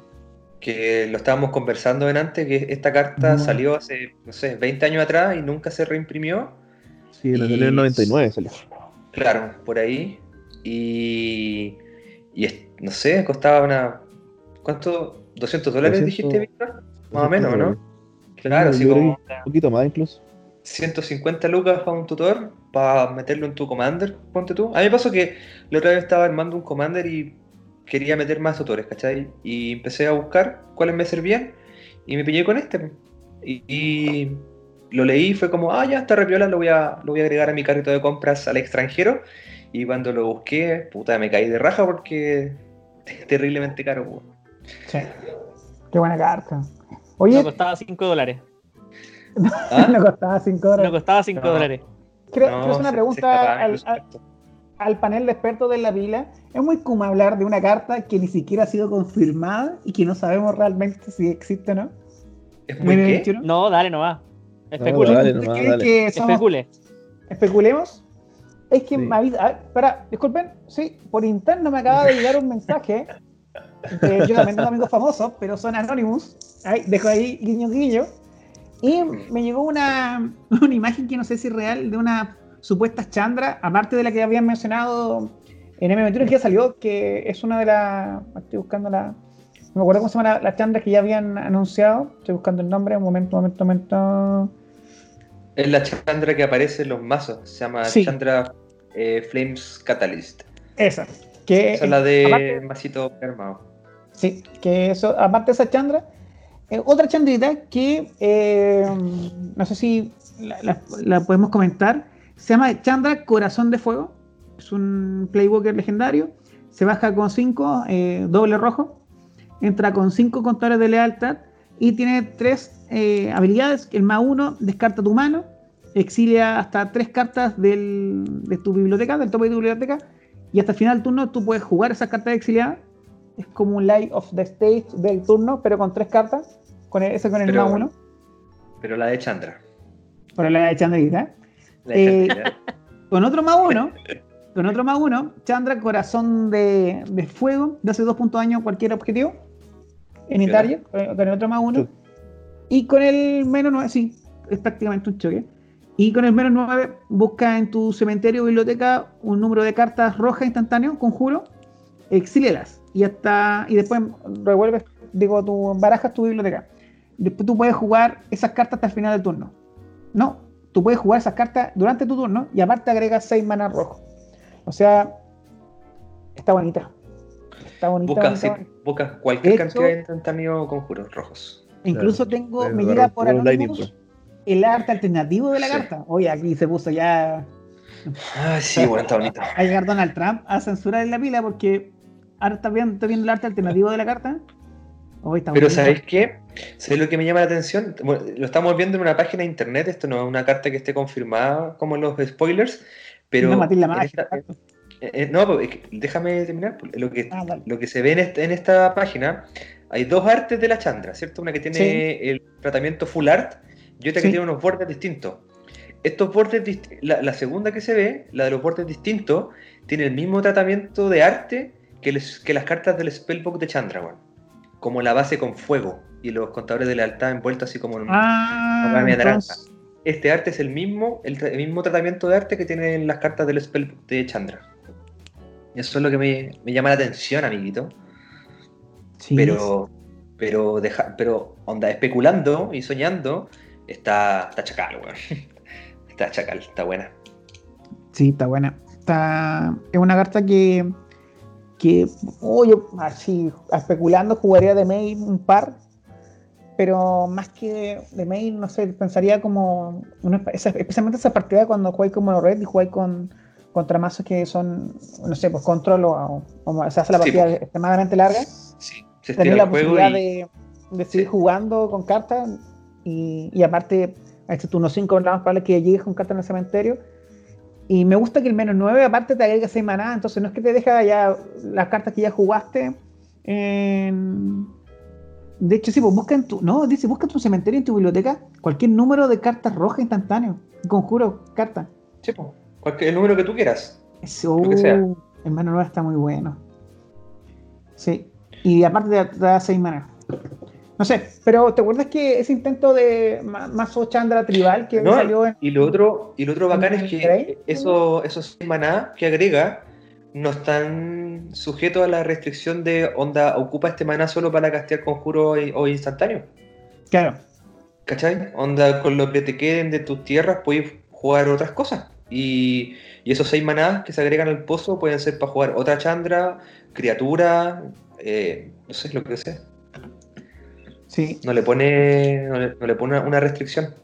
Que lo estábamos conversando en antes, que esta carta salió hace, no sé, 20 años atrás y nunca se reimprimió. Sí, en el 99 salió. Claro, por ahí. Y, y no sé, costaba una... ¿Cuánto? ¿200 dólares dijiste, Víctor? Más o menos, ¿no? Claro, así como... Un poquito más incluso. 150 lucas para un tutor, para meterlo en tu commander, ponte tú. A mí me pasó que la otra vez estaba armando un commander y quería meter más tutores, ¿cachai? Y empecé a buscar cuáles me servían y me pillé con este. Y, lo leí fue como, ah, ya está repiola, lo voy, a, lo voy a agregar a mi carrito de compras al extranjero. Y cuando lo busqué, puta, me caí de raja porque es terriblemente caro. Sí. Qué buena carta. Oye, me costaba 5 dólares. ¿Ah? no costaba 5 dólares. No costaba 5 dólares. Quiero, hacer una pregunta al, panel de expertos de la pila. Es muy común hablar de una carta que ni siquiera ha sido confirmada y que no sabemos realmente si existe o no. ¿Es muy qué? No, dale va Especule. No, dale, dale. Especule. Especulemos. Es que me avisa. espera, disculpen. Sí, por interno me acaba de llegar un mensaje. yo también tengo amigos famosos, pero son Anonymous. Ahí, dejo ahí guiño guiño y me llegó una, una imagen que no sé si es real, de una supuesta chandra, aparte de la que habían mencionado en M21, que ya salió, que es una de las. Estoy buscando la. No me acuerdo cómo se llama la, chandra que ya habían anunciado. Estoy buscando el nombre, un momento, un momento, un momento. Es la chandra que aparece en los mazos, se llama Chandra eh, Flames Catalyst. Esa. Que, Esa es la de masito armado. Sí, que eso, aparte de esa chandra, eh, otra chandrita que eh, no sé si la, podemos comentar, se llama Chandra Corazón de Fuego. Es un Playwalker legendario. Se baja con 5, eh, doble rojo. Entra con 5 contadores de lealtad. Y tiene 3 habilidades. El más 1 descarta tu mano. Exilia hasta 3 cartas de tu biblioteca, del tope de tu biblioteca. Y hasta el final del turno tú puedes jugar esas cartas exiliadas es como un Light of the Stage del turno, pero con tres cartas. Con e, ese con el más uno. Pero la de Chandra. Pero la de Chandrita. Eh, con otro más uno, con otro más uno, Chandra, corazón de, fuego, de hace dos puntos de daño cualquier objetivo. En Italia, con el otro más uno. Y con el menos 9, sí, es prácticamente un choque. Y con el menos 9, busca en tu cementerio o biblioteca un número de cartas rojas instantáneo, conjuro, exílialas. Y hasta, y después revuelves, digo, tu, barajas tu biblioteca. Después tú puedes jugar esas cartas hasta el final del turno. No, tú puedes jugar esas cartas durante tu turno y aparte agregas 6 manas rojos. O sea, está bonita. Está bonita. Busca, cualquier cantidad de instantáneo conjuros rojos. Incluso tengo, me llega por Anonymous el arte alternativo de la carta. Oye, aquí se puso ya. Ah, sí, bueno, está bonito. a llegar Donald Trump a censurar en la pila porque ahora está viendo, está viendo el arte alternativo de la carta. Pero ¿sabéis qué? ¿Sabéis lo que me llama la atención? lo estamos viendo en una página de internet, esto no es una carta que esté confirmada como los spoilers, pero... No, la eh, eh, no pues, déjame terminar. Pues, lo que, ah, lo que se ve en esta, página, hay dos artes de la Chandra, ¿cierto? Una que tiene el tratamiento full art y otra que tiene unos bordes distintos. Estos bordes, la, la, segunda que se ve, la de los bordes distintos, tiene el mismo tratamiento de arte que, que las cartas del Spellbook de Chandra, como la base con fuego y los contadores de lealtad envueltos así como en ah, una Este arte es el mismo, el, mismo tratamiento de arte que tienen las cartas del Spellbook de Chandra. Eso es lo que me, llama la atención, amiguito. Pero, pero, deja, pero, onda, especulando y soñando, está, está chacal, weón. Está chacal, está buena. Sí, está buena. Está, es una carta que que, oh, yo así, especulando, jugaría de main un par, pero más que de main, no sé, pensaría como, especialmente esa partida cuando jugáis como red y jugáis con contra mazos que son, no sé, pues control o, se hace la partida pues. extremadamente larga. Sí, la posibilidad de, seguir jugando con cartas y, y aparte, este turno 5 más probable que llegues con cartas en el cementerio y me gusta que el menos 9 aparte te agrega 6 maná, entonces no es que te deja ya las cartas que ya jugaste. De hecho, sí, pues busca en tu. No, dice, busca en tu cementerio en tu biblioteca cualquier número de cartas rojas instantáneo. Conjuro, carta. Sí, pues. Cualquier, el número que tú quieras. Eso, el menos 9 está muy bueno. Sí. Y aparte te, da 6 maná. No sé, pero ¿te acuerdas que ese intento de Mazo Chandra Tribal que salió en. Y lo otro, y lo otro bacán es que eso, esos maná que agrega no están sujetos a la restricción de onda, ocupa este maná solo para castear conjuro o instantáneo. Claro. ¿Cachai? Onda, con lo que te queden de tus tierras puedes jugar otras cosas. Y, y esos seis manás que se agregan al pozo pueden ser para jugar otra Chandra, criatura, eh, no sé, lo que sea. No le pone, no le, pone una restricción.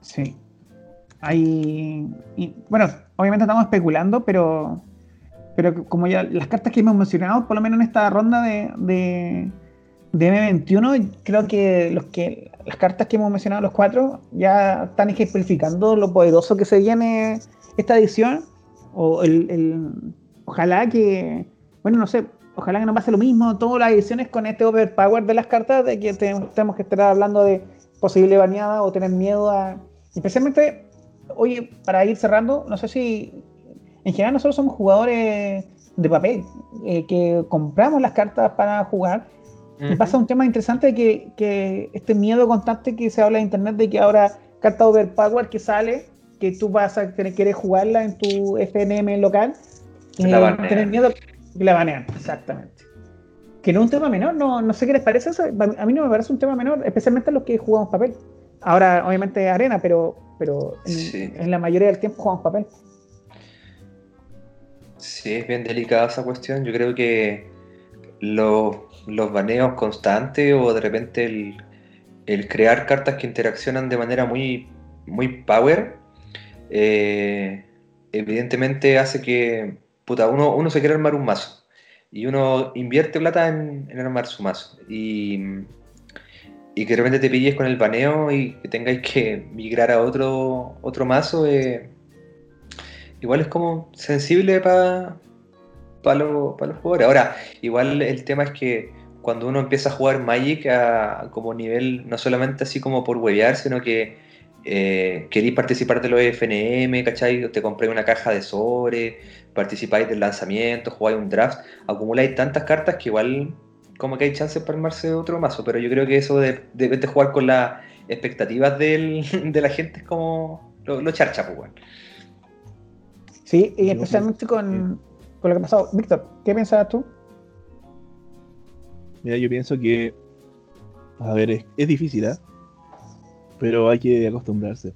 Sí. Hay. bueno, obviamente estamos especulando, pero. Pero como ya las cartas que hemos mencionado, por lo menos en esta ronda de, de, M21, creo que, los que las cartas que hemos mencionado los cuatro ya están ejemplificando lo poderoso que se viene esta edición. O el ojalá que. Bueno, no sé, ojalá que no pase lo mismo todas las ediciones con este overpower de las cartas, de que tenemos que estar hablando de posible baneada o tener miedo a. Especialmente, oye, para ir cerrando, no sé si. En general, nosotros somos jugadores de papel, eh, que compramos las cartas para jugar. Y pasa un tema interesante de que, que, este miedo constante que se habla en internet de que ahora carta overpower que sale, que tú vas a querer jugarla en tu FNM local, y eh, tener miedo la banean, exactamente. Que no es un tema menor, no, no sé qué les parece eso. A mí no me parece un tema menor, especialmente los que jugamos papel. Ahora, obviamente, arena, pero, pero en, la mayoría del tiempo jugamos papel. Sí, es bien delicada esa cuestión. Yo creo que los, los baneos constantes o de repente el, el, crear cartas que interaccionan de manera muy, muy power, eh, evidentemente hace que puta, uno, uno se quiere armar un mazo y uno invierte plata en, armar su mazo y, y, que de repente te pilles con el baneo y que tengáis que migrar a otro, otro mazo, eh, igual es como sensible para para los jugadores. Ahora, igual el tema es que cuando uno empieza a jugar Magic a, como nivel, no solamente así como por huevear, sino que eh, queréis participar de los FNM, ¿cachai? Te compré una caja de sobre, participáis del lanzamiento, jugáis un draft, acumuláis tantas cartas que igual como que hay chances para armarse otro mazo, pero yo creo que eso de, de, jugar con las expectativas del, de la gente es como lo, charcha, pues, bueno. Sí, y especialmente con, con lo que ha pasado. Víctor, ¿qué piensas tú? Mira, yo pienso que, a ver, es, es difícil, ¿eh? pero hay que acostumbrarse.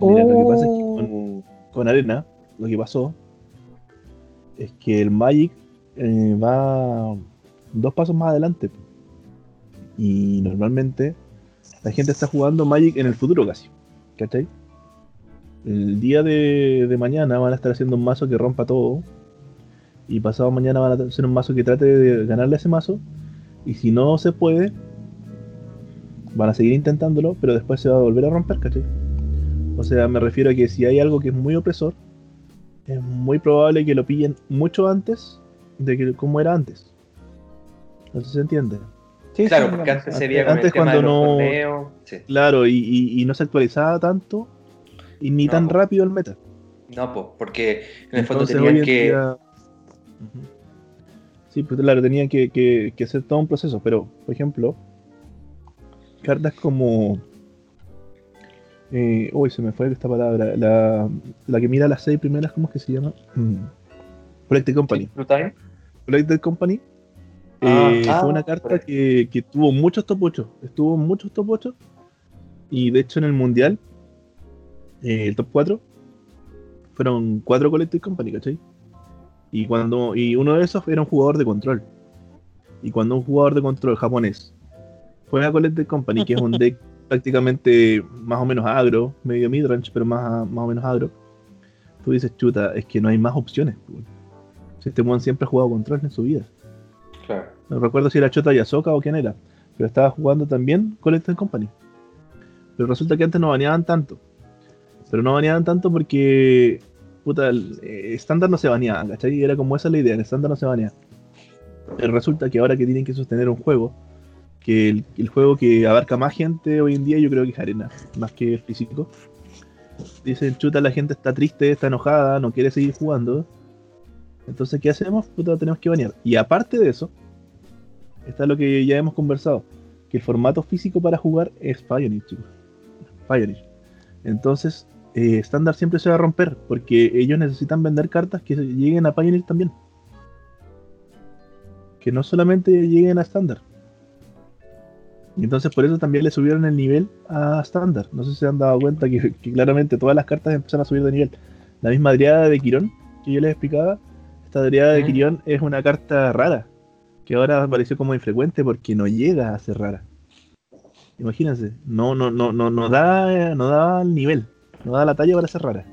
Mira, lo que pasa es que con, Arena, lo que pasó es que el Magic eh, va dos pasos más adelante. Y normalmente la gente está jugando Magic en el futuro casi. ¿Cachai? El día de, mañana van a estar haciendo un mazo que rompa todo. Y pasado mañana van a hacer un mazo que trate de ganarle a ese mazo. Y si no se puede, van a seguir intentándolo, pero después se va a volver a romper, ¿cachai? O sea, me refiero a que si hay algo que es muy opresor, es muy probable que lo pillen mucho antes de que como era antes. No sé si se entiende. Sí, claro, porque antes sería antes cuando no claro y, no se actualizaba tanto y ni tan rápido el meta no pues porque en el fondo tenían que sí pues claro tenían que, que, hacer todo un proceso pero por ejemplo cartas como. Eh, uy, se me fue esta palabra. La, la que mira las seis primeras, ¿cómo es que se llama? Mm. Collected Company. Collected Company. Ah, eh, fue una ah, carta que, que, tuvo muchos top 8. Estuvo muchos top 8. Y de hecho en el mundial, eh, el top 4, fueron cuatro Collected Company, ¿cachai? Y, cuando, y uno de esos era un jugador de control. Y cuando un jugador de control japonés juega Collected Company, que es un deck prácticamente más o menos agro, medio midrange, pero más, más o menos agro, tú dices, chuta, es que no hay más opciones. Si este one siempre ha jugado control en su vida. No recuerdo si era Chota Yasoka o quién era, pero estaba jugando también Collected Company. Pero resulta que antes no baneaban tanto. Pero no baneaban tanto porque, puta, el eh, estándar no se baneaba, ¿cachai? Era como esa la idea, el estándar no se banea. Pero resulta que ahora que tienen que sostener un juego, que el, juego que abarca más gente hoy en día yo creo que es arena, más que el físico. Dicen, chuta, la gente está triste, está enojada, no quiere seguir jugando. Entonces, ¿qué hacemos? Puta, tenemos que banear. Y aparte de eso, está lo que ya hemos conversado, que el formato físico para jugar es Pioneer, chicos. Pioneer. Entonces, eh, estándar siempre se va a romper, porque ellos necesitan vender cartas que lleguen a Pioneer también. Que no solamente lleguen a estándar. Y entonces por eso también le subieron el nivel a estándar. No sé si se han dado cuenta que, claramente todas las cartas empiezan a subir de nivel. La misma Adriada de Quirón que yo les explicaba, esta Adriada de Quirón es una carta rara, que ahora apareció como infrecuente porque no llega a ser rara. Imagínense, no, no, no, no, no da, no da el nivel, no da la talla para ser rara.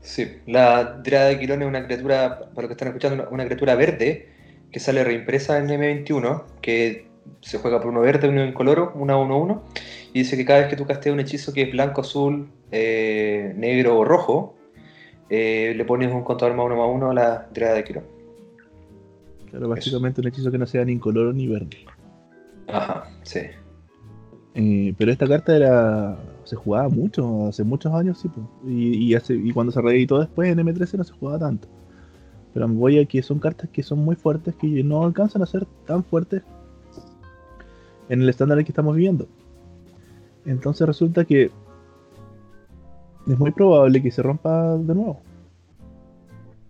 Sí, la Adriada de Quirón es una criatura, para los que están escuchando, una criatura verde que sale reimpresa en M21, que se juega por uno verde, uno incoloro, 1 1 1 y dice que cada vez que tú casteas un hechizo que es blanco, azul, eh, negro o rojo, eh, le pones un contador más uno más uno a la tirada de Quirón. Claro, básicamente un hechizo que no sea ni incoloro ni verde. Ajá, sí. Eh, pero esta carta era se jugaba mucho, hace muchos años, sí, y, y, y cuando se reeditó después en M13 no se jugaba tanto. Pero me voy a que son cartas que son muy fuertes, que no alcanzan a ser tan fuertes en el estándar que estamos viviendo. Entonces resulta que es muy probable que se rompa de nuevo.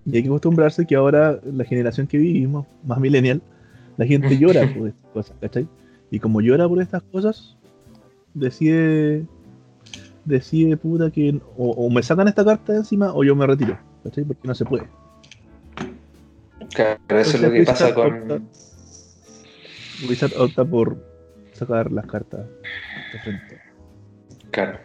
Y hay que acostumbrarse que ahora la generación que vivimos, más millennial, la gente llora por estas cosas, ¿cachai? Y como llora por estas cosas, decide, decide puta que o, o me sacan esta carta de encima o yo me retiro, ¿cachai? Porque no se puede. Claro, eso es lo que pasa con. Wizard opta por sacar las cartas de frente. Claro.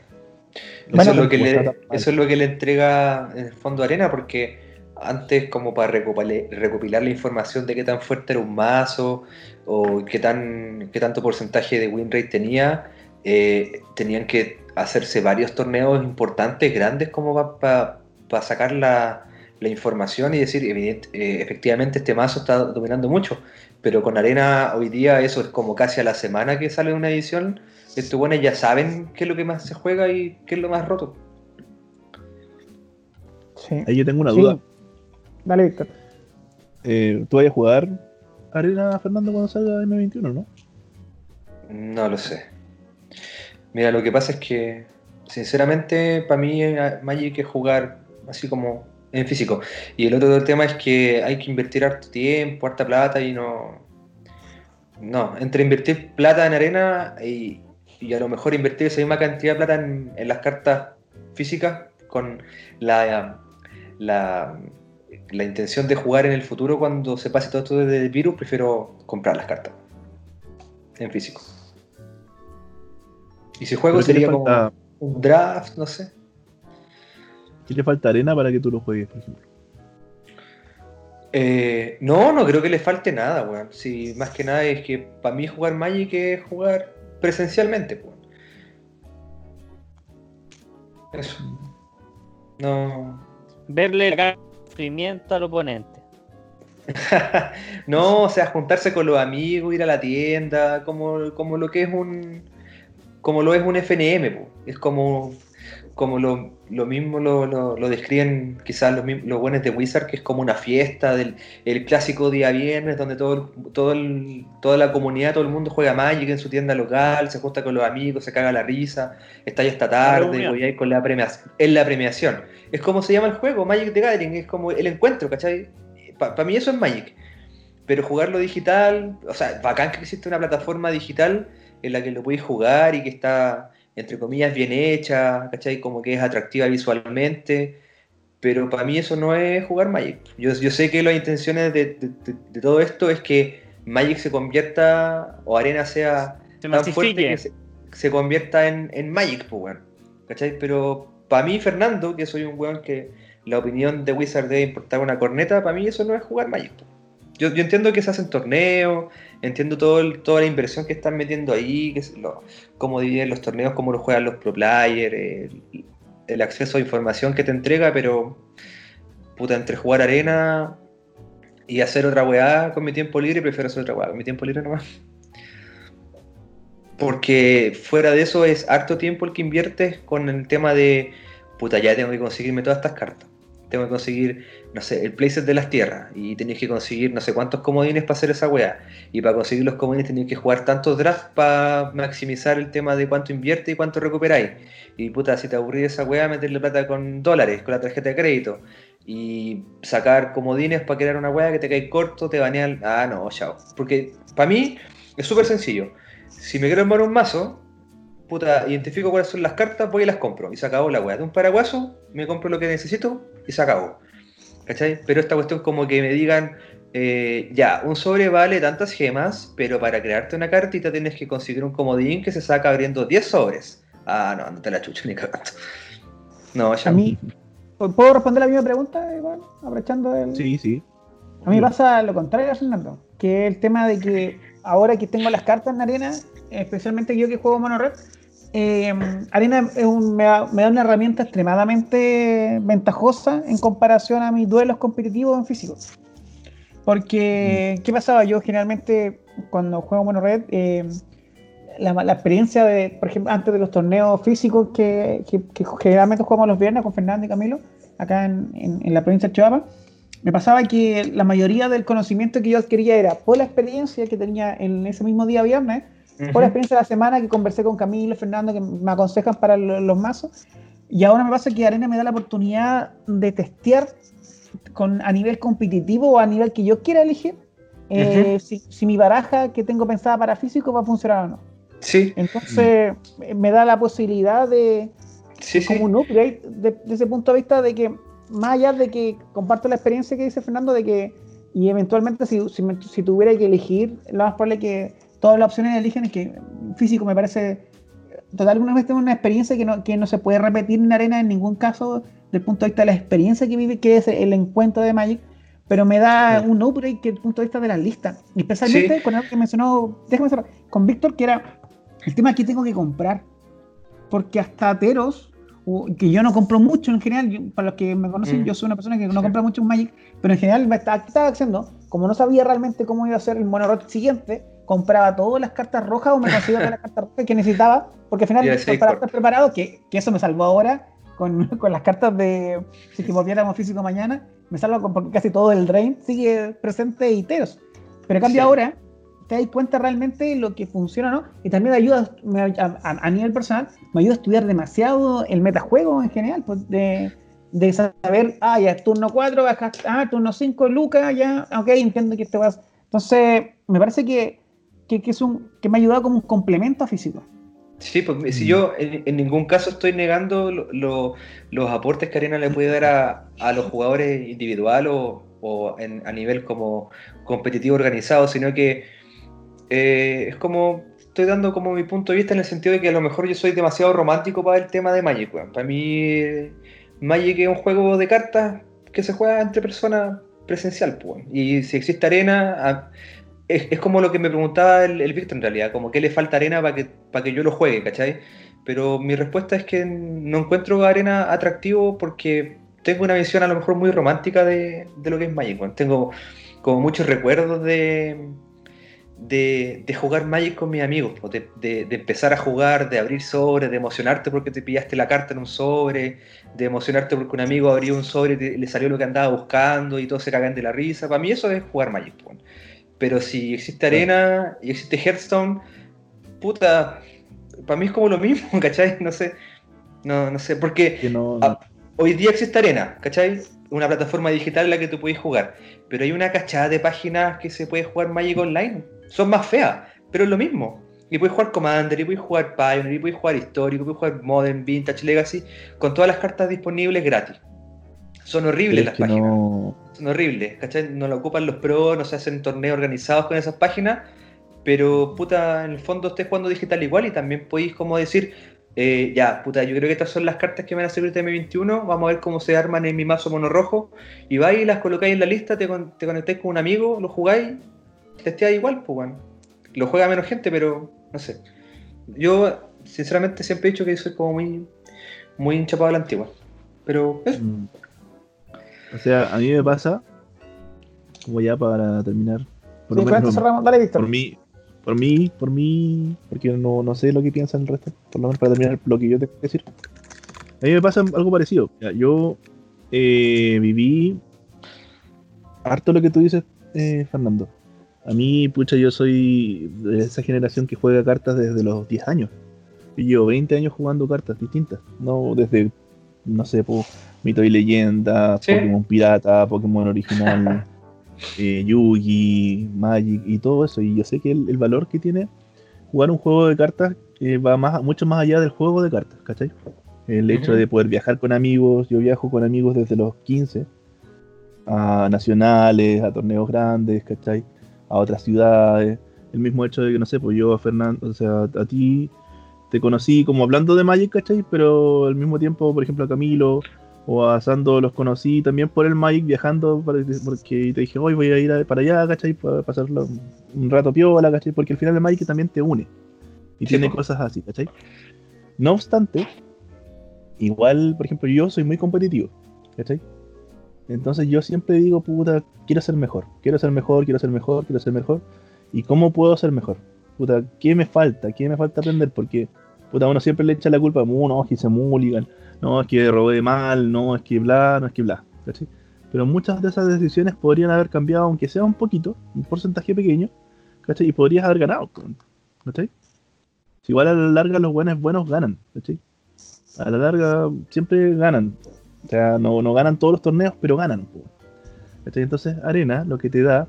Eso, es lo que le, eso es lo que le entrega en el fondo Arena, porque antes, como para recopilar, la información de qué tan fuerte era un mazo o qué, tan, qué tanto porcentaje de win rate tenía, eh, tenían que hacerse varios torneos importantes, grandes, como para sacar la, la información y decir, eh, efectivamente este mazo está dominando mucho, pero con Arena hoy día eso es como casi a la semana que sale una edición, estos buenos ya saben qué es lo que más se juega y qué es lo más roto. Sí. Ahí yo tengo una duda. Dale, Víctor. Eh, ¿Tú vas a jugar Arena Fernando cuando salga M21, no? No lo sé. Mira, lo que pasa es que, sinceramente, para mí eh, Magic es jugar así como en físico. Y el otro tema es que hay que invertir harto tiempo, harta plata y no. No, entre invertir plata en arena y, a lo mejor invertir esa misma cantidad de plata en, las cartas físicas con la, la, la, intención de jugar en el futuro cuando se pase todo esto del virus, prefiero comprar las cartas en físico. Y si juego sería como un draft, no sé. ¿Qué le falta arena para que tú lo juegues, por ejemplo? Eh, no, no creo que le falte nada, weón. Si más que nada es que para mí jugar Magic es jugar presencialmente. Eso. No. Verle el sufrimiento al oponente. no, o sea, juntarse con los amigos, ir a la tienda, como, como lo que es un, como lo es un FNM, es como, como lo, mismo lo, describen quizás los, los buenos de Wizard, que es como una fiesta del el clásico día viernes, donde todo, todo toda la comunidad, todo el mundo juega Magic en su tienda local, se junta con los amigos, se caga la risa, está ya esta tarde, voy a ir con la premiación. Es la premiación. Es como se llama el juego, Magic the Gathering, es como el encuentro, ¿cachai? Para mí eso es Magic. Pero jugarlo digital, o sea, bacán que existe una plataforma digital en la que lo podéis jugar y que está, entre comillas, bien hecha, ¿cachai? Como que es atractiva visualmente, pero para mí eso no es jugar Magic. Yo, yo sé que las intenciones de, todo esto es que Magic se convierta, o Arena sea tan fuerte que se, convierta en, Magic, pues, bueno, ¿cachai? Pero para mí, Fernando, que soy un weón que la opinión de Wizard debe importar una corneta, para mí eso no es jugar Magic. Yo, yo entiendo que se hacen torneos, entiendo todo toda la inversión que están metiendo ahí, que cómo dividen los torneos, cómo lo juegan los pro players, el, acceso a información que te entrega, pero puta, entre jugar arena y hacer otra weá con mi tiempo libre, prefiero hacer otra weá con mi tiempo libre nomás. Porque fuera de eso es harto tiempo el que inviertes con el tema de, puta, ya tengo que conseguirme todas estas cartas tengo que conseguir, no sé, el playset de las tierras y tenéis que conseguir no sé cuántos comodines para hacer esa weá. Y para conseguir los comodines tenéis que jugar tantos drafts para maximizar el tema de cuánto invierte y cuánto recuperáis. Y puta, si te aburrís esa weá, meterle plata con dólares, con la tarjeta de crédito. Y sacar comodines para crear una weá que te cae corto, te banean. Ah, no, chao. Porque para mí es súper sencillo. Si me quiero armar un mazo, puta, identifico cuáles son las cartas, voy y las compro. Y se acabó la weá. De un paraguaso, me compro lo que necesito y se acabó. ¿Cachai? Pero esta cuestión como que me digan, eh, ya, un sobre vale tantas gemas, pero para crearte una cartita tienes que conseguir un comodín que se saca abriendo 10 sobres. Ah, no, no te la chucho ni cagando. No, ya. A mí, ¿puedo responder la misma pregunta, igual? Aprovechando el... Sí, sí. A mí pasa lo contrario, Fernando, que el tema de que ahora que tengo las cartas en arena, especialmente yo que juego mono red, eh, Arena me, da, una herramienta extremadamente ventajosa en comparación a mis duelos competitivos en físico. Porque, mm. ¿qué pasaba? Yo generalmente, cuando juego Mono Red, eh, la, experiencia de, por ejemplo, antes de los torneos físicos que, generalmente jugamos los viernes con Fernando y Camilo, acá en, la provincia de Chihuahua, me pasaba que la mayoría del conocimiento que yo adquiría era por la experiencia que tenía en ese mismo día viernes, por la experiencia de la semana que conversé con Camilo, Fernando, que me aconsejan para los mazos. Y ahora me pasa que Arena me da la oportunidad de testear con, a nivel competitivo o a nivel que yo quiera elegir eh, si, mi baraja que tengo pensada para físico va a funcionar o no. Sí. Entonces me da la posibilidad de, como un upgrade desde ese punto de vista de que, más allá de que comparto la experiencia que dice Fernando, de que, y eventualmente si, si, si tuviera que elegir, lo más probable que todas las opciones eligen es que físico me parece totalmente una experiencia que no, que no se puede repetir en arena en ningún caso desde el punto de vista de la experiencia que vive, que es el encuentro de Magic, pero me da un upgrade que el punto de vista de las listas, especialmente con algo que mencionó, déjame cerrar, con Víctor, que era el tema que tengo que comprar, porque hasta Teros, que yo no compro mucho en general, para los que me conocen, mm. yo soy una persona que no compra mucho en Magic, pero en general me estaba, estaba haciendo, como no sabía realmente cómo iba a ser el mono siguiente, compraba todas las cartas rojas o me conseguía todas las cartas rojas que necesitaba, porque al final, para estar preparado, que, que, eso me salvó ahora con, con las cartas de si te volviéramos físico mañana, me salvo porque casi todo el drain sigue presente y teos. Pero en cambio ahora te das cuenta realmente lo que funciona no y también ayuda a, nivel personal me ayuda a estudiar demasiado el metajuego en general pues de, de saber ah ya turno 4 bajas ah turno 5 Luca ya ok entiendo que te vas. Entonces me parece que, que, es un que me ha ayudado como un complemento físico. Sí, pues si yo en, ningún caso estoy negando los aportes que Arena le puede dar a, a los jugadores individual o, o a nivel como competitivo organizado, sino que eh, es como, estoy dando como mi punto de vista en el sentido de que a lo mejor yo soy demasiado romántico para el tema de Magic, Para mí, Magic es un juego de cartas que se juega entre personas presencial, pues. Y si existe arena, es, como lo que me preguntaba el, el Víctor en realidad, como que le falta arena para que, para que yo lo juegue, ¿cachai? Pero mi respuesta es que no encuentro arena atractivo porque tengo una visión a lo mejor muy romántica de, de lo que es Magic. Tengo como muchos recuerdos de, de, jugar Magic con mis amigos, de, empezar a jugar, de abrir sobres, de emocionarte porque te pillaste la carta en un sobre, de emocionarte porque un amigo abrió un sobre y le salió lo que andaba buscando y todos se cagan de la risa. Para mí eso es jugar Magic. Pero si existe Arena y existe Hearthstone, puta, para mí es como lo mismo, ¿cachai? No sé, no, no sé, porque hoy día existe Arena, ¿cachai? Una plataforma digital en la que tú puedes jugar, pero hay una cachada de páginas que se puede jugar Magic Online son más feas, pero es lo mismo. Y puedes jugar Commander, y puedes jugar Pioneer, y puedes jugar Histórico, y puedes jugar Modern, Vintage, Legacy, con todas las cartas disponibles gratis. Son horribles las páginas. Son horribles, ¿cachai? No lo ocupan los pros, no se hacen torneos organizados con esas páginas, pero puta, en el fondo estés jugando digital igual y también podéis como decir, eh, ya, puta, yo creo que estas son las cartas que me van a servir de M21, vamos a ver cómo se arman en mi mazo mono rojo, y vais y las colocáis en la lista, te, te conectáis con un amigo, lo jugáis testear igual, pues bueno. Lo juega menos gente, pero no sé. Yo, sinceramente, siempre he dicho que soy como muy, muy hinchapado a la antigua. Pero eso. Mm. O sea, a mí me pasa, como ya para terminar. Por, sí, menos, cerramos. Dale, Víctor. por mí, por mí, por mí, porque no, no sé lo que piensan el resto, por lo menos para terminar lo que yo tengo que decir. A mí me pasa algo parecido. Yo eh, viví harto lo que tú dices, eh, Fernando. A mí, pucha, yo soy de esa generación que juega cartas desde los 10 años. Y llevo 20 años jugando cartas distintas. No desde, no sé, Mito y Leyenda, Pokémon Pirata, Pokémon Original, eh, Yugi, Magic y todo eso. Y yo sé que el, valor que tiene jugar un juego de cartas eh, va más, mucho más allá del juego de cartas, ¿cachai? El hecho de poder viajar con amigos, yo viajo con amigos desde los 15 a nacionales, a torneos grandes, ¿cachai? a otras ciudades. El mismo hecho de que, no sé, pues yo a Fernando, o sea, a ti te conocí como hablando de Magic, ¿cachai? Pero al mismo tiempo, por ejemplo, a Camilo o a Sando los conocí también por el Magic viajando, porque te dije, hoy voy a ir para allá, ¿cachai? Para pasarlo un rato piola, ¿cachai? Porque al final el Magic también te une y tiene cosas así, ¿cachai? No obstante, igual, por ejemplo, yo soy muy competitivo, ¿cachai? Entonces yo siempre digo, puta, quiero ser mejor, quiero ser mejor, quiero ser mejor, quiero ser mejor. ¿Y cómo puedo ser mejor? Puta, ¿qué me falta? ¿Qué me falta aprender? Porque, puta, uno siempre le echa la culpa a no, es que se mulligan, no, es que robé mal, no, es que bla, no es que bla. Pero muchas de esas decisiones podrían haber cambiado, aunque sea un poquito, un porcentaje pequeño, ¿cachai? Y podrías haber ganado, ¿cachai? Si igual a la larga los buenos buenos ganan, ¿cachai? A la larga siempre ganan. O sea, no, no ganan todos los torneos, pero ganan. Entonces, Arena lo que te da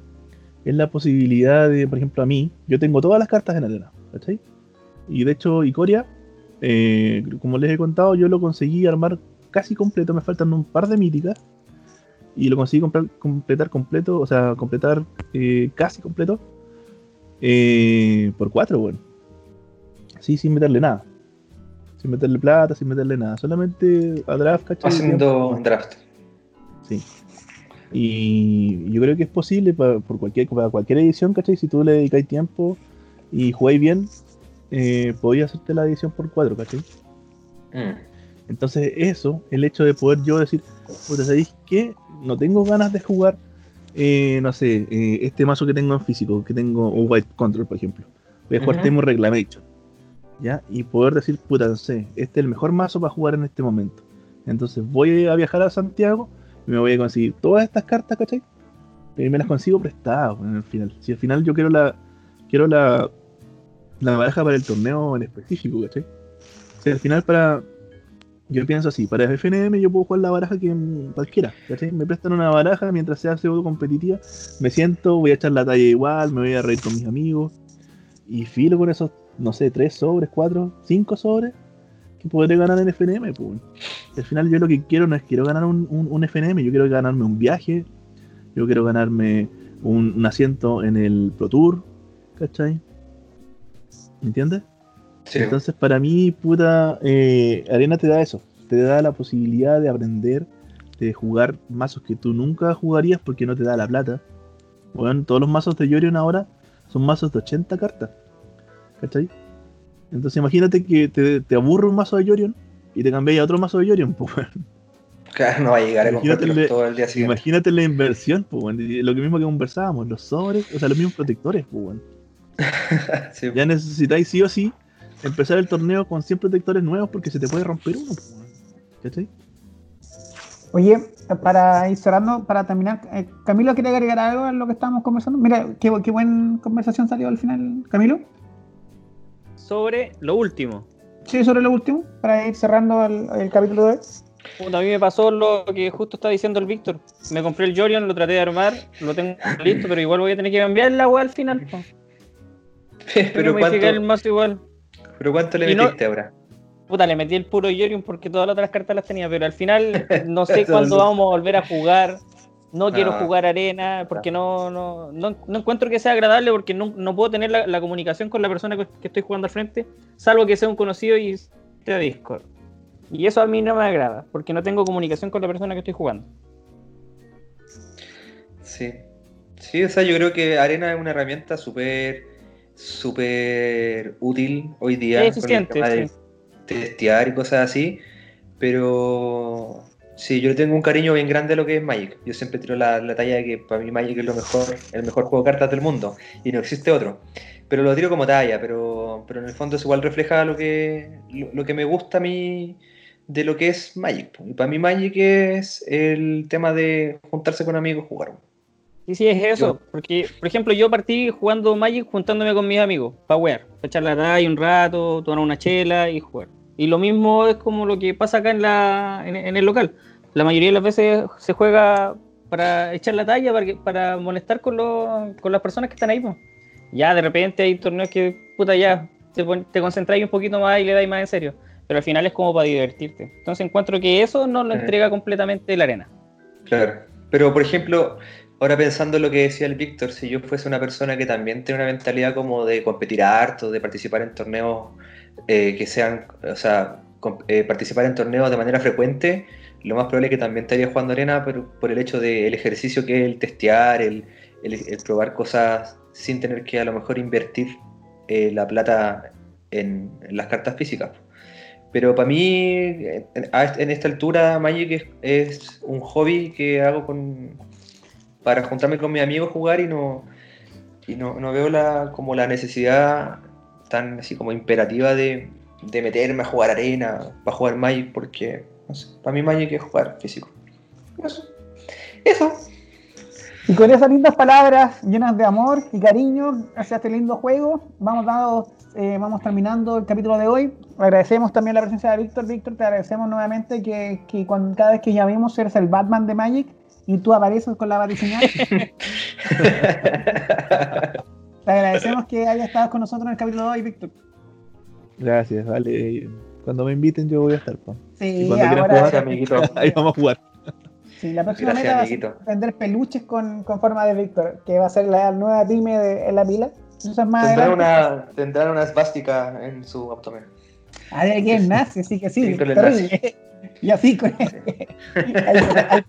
es la posibilidad de, por ejemplo, a mí, yo tengo todas las cartas en Arena. ¿cachai? Y de hecho, Icoria, eh, como les he contado, yo lo conseguí armar casi completo, me faltan un par de míticas. Y lo conseguí completar completo, o sea, completar eh, casi completo eh, por cuatro, bueno. Sí, sin meterle nada sin meterle plata, sin meterle nada, solamente a draft, ¿cachai? Haciendo draft. Sí. Y yo creo que es posible para, por cualquier, para cualquier edición, ¿cachai? Si tú le dedicáis tiempo y jugáis bien, eh, podías hacerte la edición por cuatro, ¿cachai? Mm. Entonces, eso, el hecho de poder yo decir, pues ¿sabéis qué? No tengo ganas de jugar eh, no sé, eh, este mazo que tengo en físico, que tengo un White Control, por ejemplo. Voy a jugar Temo Reclamation. ¿Ya? Y poder decir, puta, no sé, este es el mejor mazo para jugar en este momento. Entonces voy a viajar a Santiago y me voy a conseguir todas estas cartas, ¿cachai? Y me las consigo prestadas en el final. Si al final yo quiero la quiero la, la baraja para el torneo en específico, ¿cachai? Si al final para yo pienso así, para FNM yo puedo jugar la baraja que cualquiera, ¿cachai? Me prestan una baraja mientras sea pseudo competitiva, me siento, voy a echar la talla igual, me voy a reír con mis amigos y filo con esos, no sé, tres sobres, cuatro, cinco sobres que podré ganar en FNM, pues. Al final yo lo que quiero no es quiero ganar un, un, FNM, yo quiero ganarme un viaje, yo quiero ganarme un, asiento en el Pro Tour, ¿cachai? ¿Me entiendes? Entonces, para mí, puta, eh, Arena te da eso. Te da la posibilidad de aprender, de jugar mazos que tú nunca jugarías porque no te da la plata. Bueno, todos los mazos de Yorion ahora son mazos de 80 cartas. ¿Cachai? Entonces, imagínate que te, te aburre un mazo de Yorion y te cambias a otro mazo de Yorion, pues, Claro, no va a llegar a imagínate todo el día siguiente. Imagínate la inversión, pues, lo mismo que conversábamos, los sobres, o sea, los mismos protectores, pues, sí. Ya necesitáis sí o sí empezar el torneo con 100 protectores nuevos porque se te puede romper uno. ¿Cachai? Oye, para ir cerrando, para terminar, eh, Camilo, ¿quiere agregar algo a lo que estábamos conversando? Mira, qué, qué buena conversación salió al final, Camilo. Sobre lo último. Sí, sobre lo último, para ir cerrando el, capítulo de hoy. a mí me pasó lo que justo está diciendo el Víctor. Me compré el Jorion, lo traté de armar, lo tengo listo, pero igual voy a tener que cambiar la agua al final. Pero cuánto... el más igual. ¿Pero cuánto le metiste ahora? Puta, le metí el puro Yorion porque todas las otras cartas las tenía, pero al final no sé cuándo vamos a volver a jugar. No quiero jugar arena porque no, no, no, encuentro que sea agradable porque no, no puedo tener la, comunicación con la persona que, estoy jugando al frente, salvo que sea un conocido y sea Discord. Y eso a mí no me agrada, porque no tengo comunicación con la persona que estoy jugando. Sí. Sí, o sea, yo creo que Arena es una herramienta súper súper útil hoy día con el tema de testear y cosas así, pero sí, yo tengo un cariño bien grande a lo que es Magic. Yo siempre tiro la, talla de que para mí Magic es lo mejor, el mejor juego de cartas del mundo y no existe otro. Pero lo tiro como talla, pero, pero en el fondo es igual refleja lo que, lo, que me gusta a mí de lo que es Magic. Y para mí Magic es el tema de juntarse con amigos y jugar. Sí, sí, es eso. Porque, por ejemplo, yo partí jugando Magic juntándome con mis amigos, para wear, para echar la talla un rato, tomar una chela y jugar. Y lo mismo es como lo que pasa acá en, la, en, el local. La mayoría de las veces se juega para echar la talla, para, para molestar con, con las personas que están ahí. Ya de repente hay torneos que, puta, ya te, te concentráis un poquito más y le dais más en serio. Pero al final es como para divertirte. Entonces encuentro que eso no lo entrega completamente la arena. Claro. Pero, por ejemplo, Ahora pensando en lo que decía el Víctor, si yo fuese una persona que también tiene una mentalidad como de competir harto, de participar en torneos eh, que sean, o sea, eh, participar en torneos de manera frecuente, lo más probable es que también estaría jugando arena por, por el hecho del ejercicio que es el testear, el, probar cosas sin tener que a lo mejor invertir eh, la plata en, las cartas físicas. Pero para mí, en, esta altura, Magic es un hobby que hago con, para juntarme con mis amigos a jugar y no, y no, veo la, como la necesidad tan así como imperativa de, meterme a jugar arena, para jugar Magic, porque para mí Magic es jugar físico. Eso. Eso. Y con esas lindas palabras llenas de amor y cariño hacia este lindo juego, vamos dado, eh, vamos terminando el capítulo de hoy. Agradecemos también la presencia de Víctor. Víctor, te agradecemos nuevamente que, que cada vez que llamemos eres el Batman de Magic y tú apareces con la batiseñal. Te agradecemos que hayas estado con nosotros en el capítulo 2, Víctor. Gracias, vale. Cuando me inviten yo voy a estar. Pa. Sí, ahora... amiguito. Ahí vamos a jugar. Sí, la próxima meta va a vender peluches con, con, forma de Víctor, que va a ser la nueva pyme de, en la pila. Eso más tendrán, una, tendrán una esvástica en su abdomen. A ver quién nace, sí que sí. Y así con hay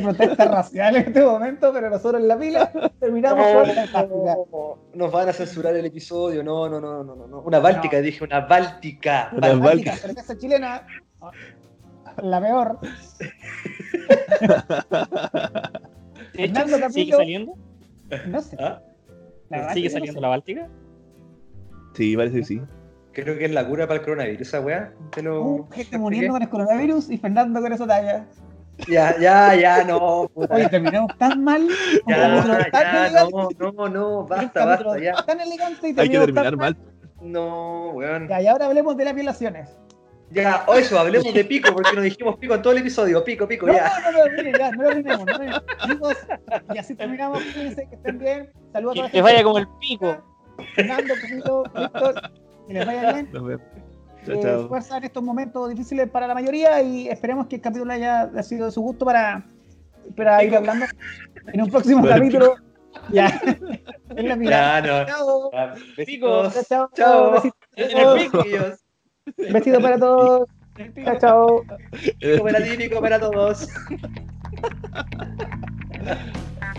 protestas raciales en este momento, pero nosotros en la pila terminamos con la Nos van a censurar el episodio, no, no, no, no, no. Una báltica, dije, una báltica. Una báltica, cerveza chilena. La peor. Fernando ¿Sigue saliendo? No sé. ¿Ah? ¿Sigue saliendo la Báltica? Sí, parece que sí. Creo que es la cura para el coronavirus, esa weá. Te lo... Uh, gente muriendo con el coronavirus y Fernando con eso talla. Ya, ya, ya, no. Puta. Oye, terminamos tan mal. Ya, ya, no, no, no, basta, basta, ya. Tan elegante y Hay que terminar mal. No, weón. Ya, y ahora hablemos de las violaciones. Ya, o eso, hablemos de pico, porque nos dijimos pico en todo el episodio. Pico, pico, ya. No, no, no, ya, no lo terminemos. No, y así terminamos. Fíjense que estén bien. Saludos a todos. Que vaya como el pico. Fernando, Pujito, Víctor, que les vaya bien. Eh, fuerza en estos momentos difíciles para la mayoría y esperemos que el capítulo haya, sido de su gusto para, para ir hablando en un próximo capítulo. Ya. en la mirada. Ya, no. Chao. Besitos. Chao. Chao. Besitos. Besitos para todos. Chao, chao. Para todos.